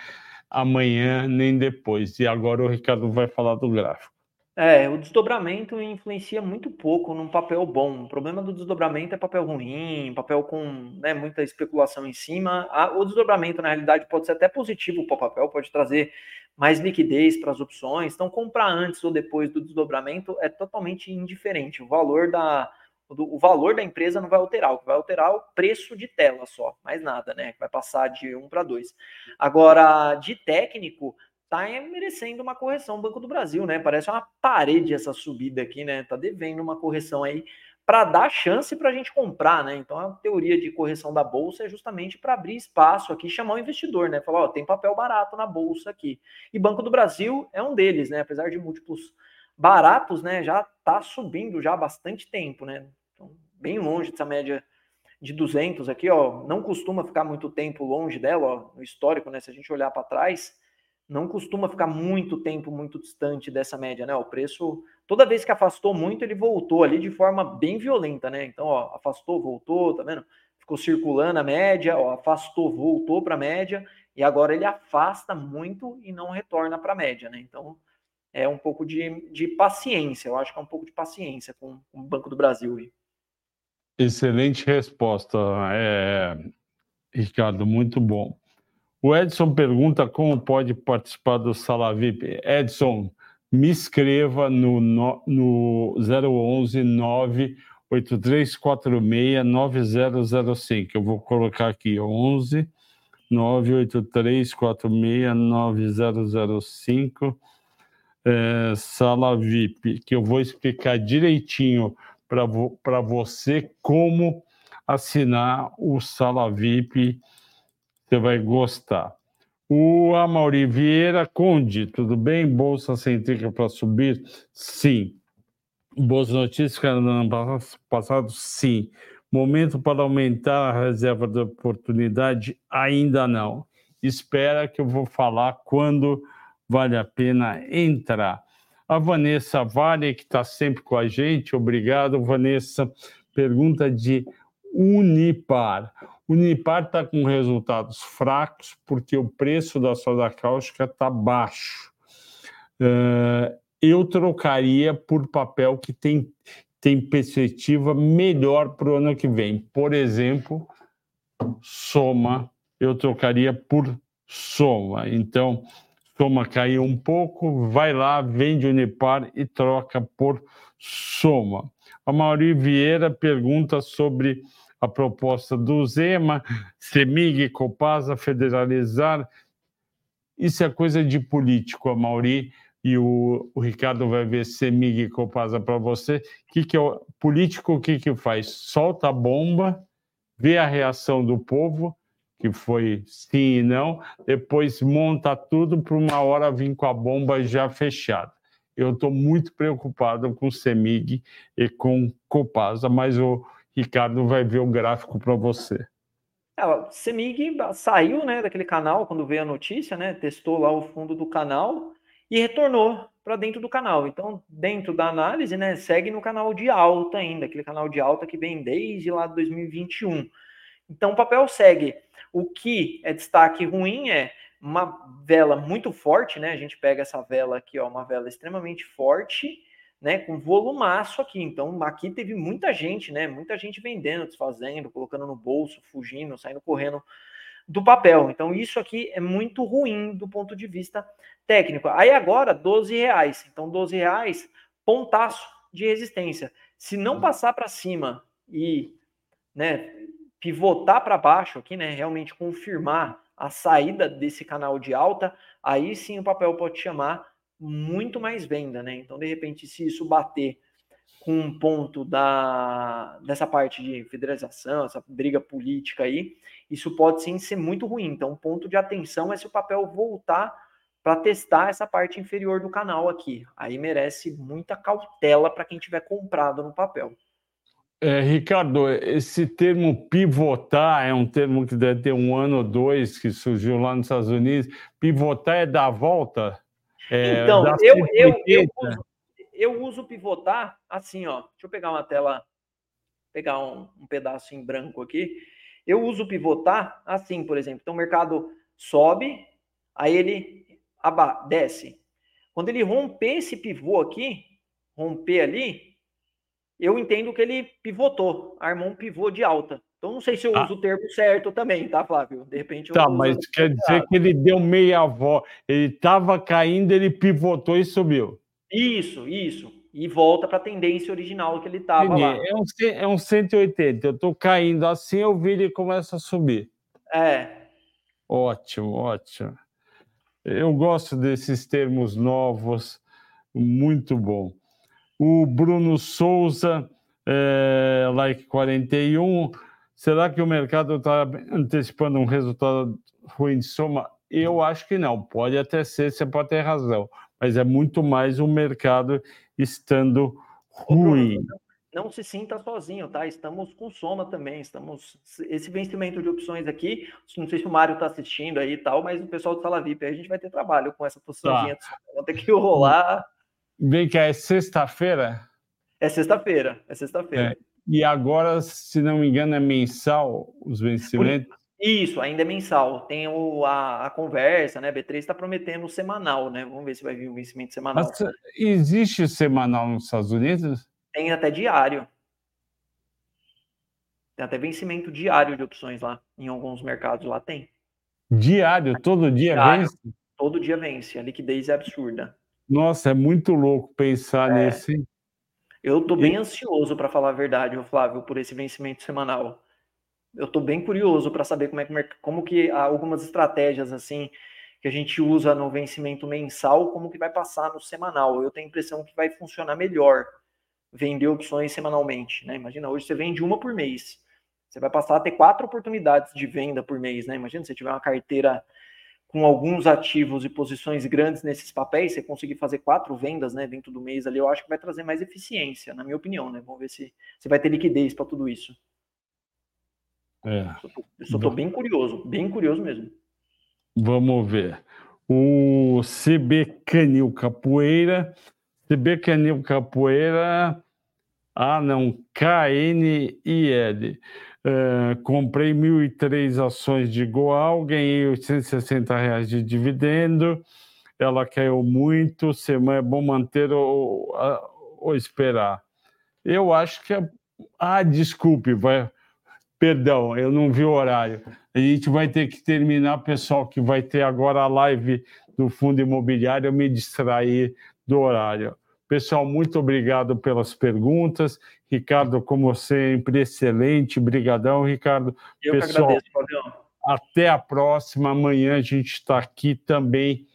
amanhã nem depois. E agora o Ricardo vai falar do gráfico. É, o desdobramento influencia muito pouco num papel bom. O problema do desdobramento é papel ruim, papel com né, muita especulação em cima. O desdobramento, na realidade, pode ser até positivo para o papel, pode trazer mais liquidez para as opções. Então, comprar antes ou depois do desdobramento é totalmente indiferente. O valor da, o valor da empresa não vai alterar, o que vai alterar é o preço de tela só, mais nada, né? Vai passar de um para dois. Agora, de técnico, tá merecendo uma correção o Banco do Brasil, né? Parece uma parede essa subida aqui, né? Tá devendo uma correção aí para dar chance para a gente comprar, né? Então a teoria de correção da bolsa é justamente para abrir espaço aqui, chamar o investidor, né? Falar, ó, tem papel barato na bolsa aqui. E Banco do Brasil é um deles, né? Apesar de múltiplos baratos, né? Já está subindo já há bastante tempo, né? Então, bem longe dessa média de 200 aqui, ó. Não costuma ficar muito tempo longe dela, ó, no histórico, né? Se a gente olhar para trás, não costuma ficar muito tempo muito distante dessa média, né? O preço, toda vez que afastou muito, ele voltou ali de forma bem violenta, né? Então, ó, afastou, voltou, tá vendo? Ficou circulando a média, ó, afastou, voltou para a média, e agora ele afasta muito e não retorna para a média, né? Então, é um pouco de, de paciência, eu acho que é um pouco de paciência com, com o Banco do Brasil. Aí. Excelente resposta, é, Ricardo, muito bom. O Edson pergunta como pode participar do Sala VIP. Edson, me escreva no, no, no 011 98346 9005. Eu vou colocar aqui 11 98346 9005. É, sala VIP, que eu vou explicar direitinho para vo, você como assinar o Sala VIP você vai gostar. O Amauri Vieira Conde, tudo bem? Bolsa Centrica para subir? Sim. Boas notícias que no ano passado? Sim. Momento para aumentar a reserva de oportunidade? Ainda não. Espera que eu vou falar quando vale a pena entrar. A Vanessa Vale, que está sempre com a gente, obrigado, Vanessa. Pergunta de Unipar. O Unipar está com resultados fracos porque o preço da soda cáustica está baixo. Uh, eu trocaria por papel que tem, tem perspectiva melhor para o ano que vem. Por exemplo, Soma, eu trocaria por Soma. Então, Soma caiu um pouco, vai lá, vende Unipar e troca por Soma. A Mauri Vieira pergunta sobre a proposta do Zema, CEMIG e Copasa federalizar. Isso é coisa de político, a Mauri, e o, o Ricardo vai ver CEMIG e Copasa para você. Que que é o político o que, que faz? Solta a bomba, vê a reação do povo, que foi sim e não, depois monta tudo para uma hora vir com a bomba já fechada. eu estou muito preocupado com o CEMIG e com Copasa, mas o Ricardo vai ver o gráfico para você. É, o CEMIG saiu né, daquele canal quando veio a notícia, né, testou lá o fundo do canal e retornou para dentro do canal. Então, dentro da análise, né, segue no canal de alta ainda, aquele canal de alta que vem desde lá de 2021. Então, o papel segue. O que é destaque ruim é uma vela muito forte, né? A gente pega essa vela aqui, ó, uma vela extremamente forte, né? Com volumaço aqui. Então, aqui teve muita gente, né? Muita gente vendendo, desfazendo, colocando no bolso, fugindo, saindo correndo do papel. Então, isso aqui é muito ruim do ponto de vista técnico. Aí agora, 12 reais. Então, 12 reais, pontaço de resistência. Se não passar para cima e né, pivotar para baixo aqui, né? Realmente confirmar a saída desse canal de alta, aí sim o papel pode chamar muito mais venda, né? Então, de repente, se isso bater com um ponto da, dessa parte de federalização, essa briga política aí, isso pode sim ser muito ruim. Então, um ponto de atenção é se o papel voltar para testar essa parte inferior do canal aqui. Aí merece muita cautela para quem tiver comprado no papel. É, Ricardo, esse termo pivotar é um termo que deve ter um ano ou dois que surgiu lá nos Estados Unidos. Pivotar é dar a volta? É, então, eu, eu, eu, uso, eu uso pivotar assim, ó. Deixa eu pegar uma tela, pegar um, um pedaço em branco aqui. Eu uso pivotar assim, por exemplo. Então, o mercado sobe, aí ele desce. Quando ele romper esse pivô aqui, romper ali, eu entendo que ele pivotou, armou um pivô de alta. Então não sei se eu ah. uso o termo certo também, tá, Flávio? De repente Tá, mas quer dizer que ele deu meia volta, ele estava caindo, ele pivotou e subiu. Isso, isso. E volta para a tendência original que ele estava lá. É um, é um 180. Eu estou caindo assim, eu vi ele começa a subir. É. Ótimo, ótimo. Eu gosto desses termos novos, muito bom. O Bruno Souza, é, like 41. Será que o mercado está antecipando um resultado ruim de soma? Eu acho que não. Pode até ser, você pode ter razão. Mas é muito mais o mercado estando ruim. Não se sinta sozinho, tá? Estamos com soma também. Estamos. Esse vencimento de opções aqui, não sei se o Mário está assistindo aí e tal, mas o pessoal do Sala VIP, a gente vai ter trabalho com essa posiçãozinha. Tá. Vamos ter que rolar Vem que é sexta-feira? É sexta-feira, é sexta-feira. É. E agora, se não me engano, é mensal os vencimentos? Isso, ainda é mensal. Tem o, a, a conversa, né? B3 está prometendo semanal, né? Vamos ver se vai vir o vencimento semanal. Mas existe semanal nos Estados Unidos? Tem até diário. Tem até vencimento diário de opções lá. Em alguns mercados lá tem. Diário? Todo dia diário, vence? Todo dia vence. A liquidez é absurda. Nossa, é muito louco pensar é. nesse. Eu tô bem ansioso para falar a verdade, Flávio, por esse vencimento semanal. Eu tô bem curioso para saber como é que como que algumas estratégias assim que a gente usa no vencimento mensal, como que vai passar no semanal. Eu tenho a impressão que vai funcionar melhor vender opções semanalmente, né? Imagina, hoje você vende uma por mês. Você vai passar a ter quatro oportunidades de venda por mês, né? Imagina se você tiver uma carteira com alguns ativos e posições grandes nesses papéis, você conseguir fazer quatro vendas né, dentro do mês ali, eu acho que vai trazer mais eficiência, na minha opinião. Né? Vamos ver se você vai ter liquidez para tudo isso. É. Eu só estou bem curioso, bem curioso mesmo. Vamos ver. O CB Canil Capoeira. CB Canil Capoeira. Ah, não. KNIL. Uh, comprei 1.003 ações de Goal, ganhei 860 reais de dividendo. Ela caiu muito. Semana é bom manter ou, ou esperar. Eu acho que é... ah, desculpe, vai. Perdão, eu não vi o horário. A gente vai ter que terminar, pessoal, que vai ter agora a live do Fundo Imobiliário, eu me distrair do horário. Pessoal, muito obrigado pelas perguntas. Ricardo, como sempre, excelente. Brigadão, Ricardo. Eu Pessoal, agradeço, Fabião. Até a próxima. Amanhã a gente está aqui também.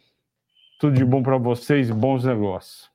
Tudo de bom para vocês bons negócios.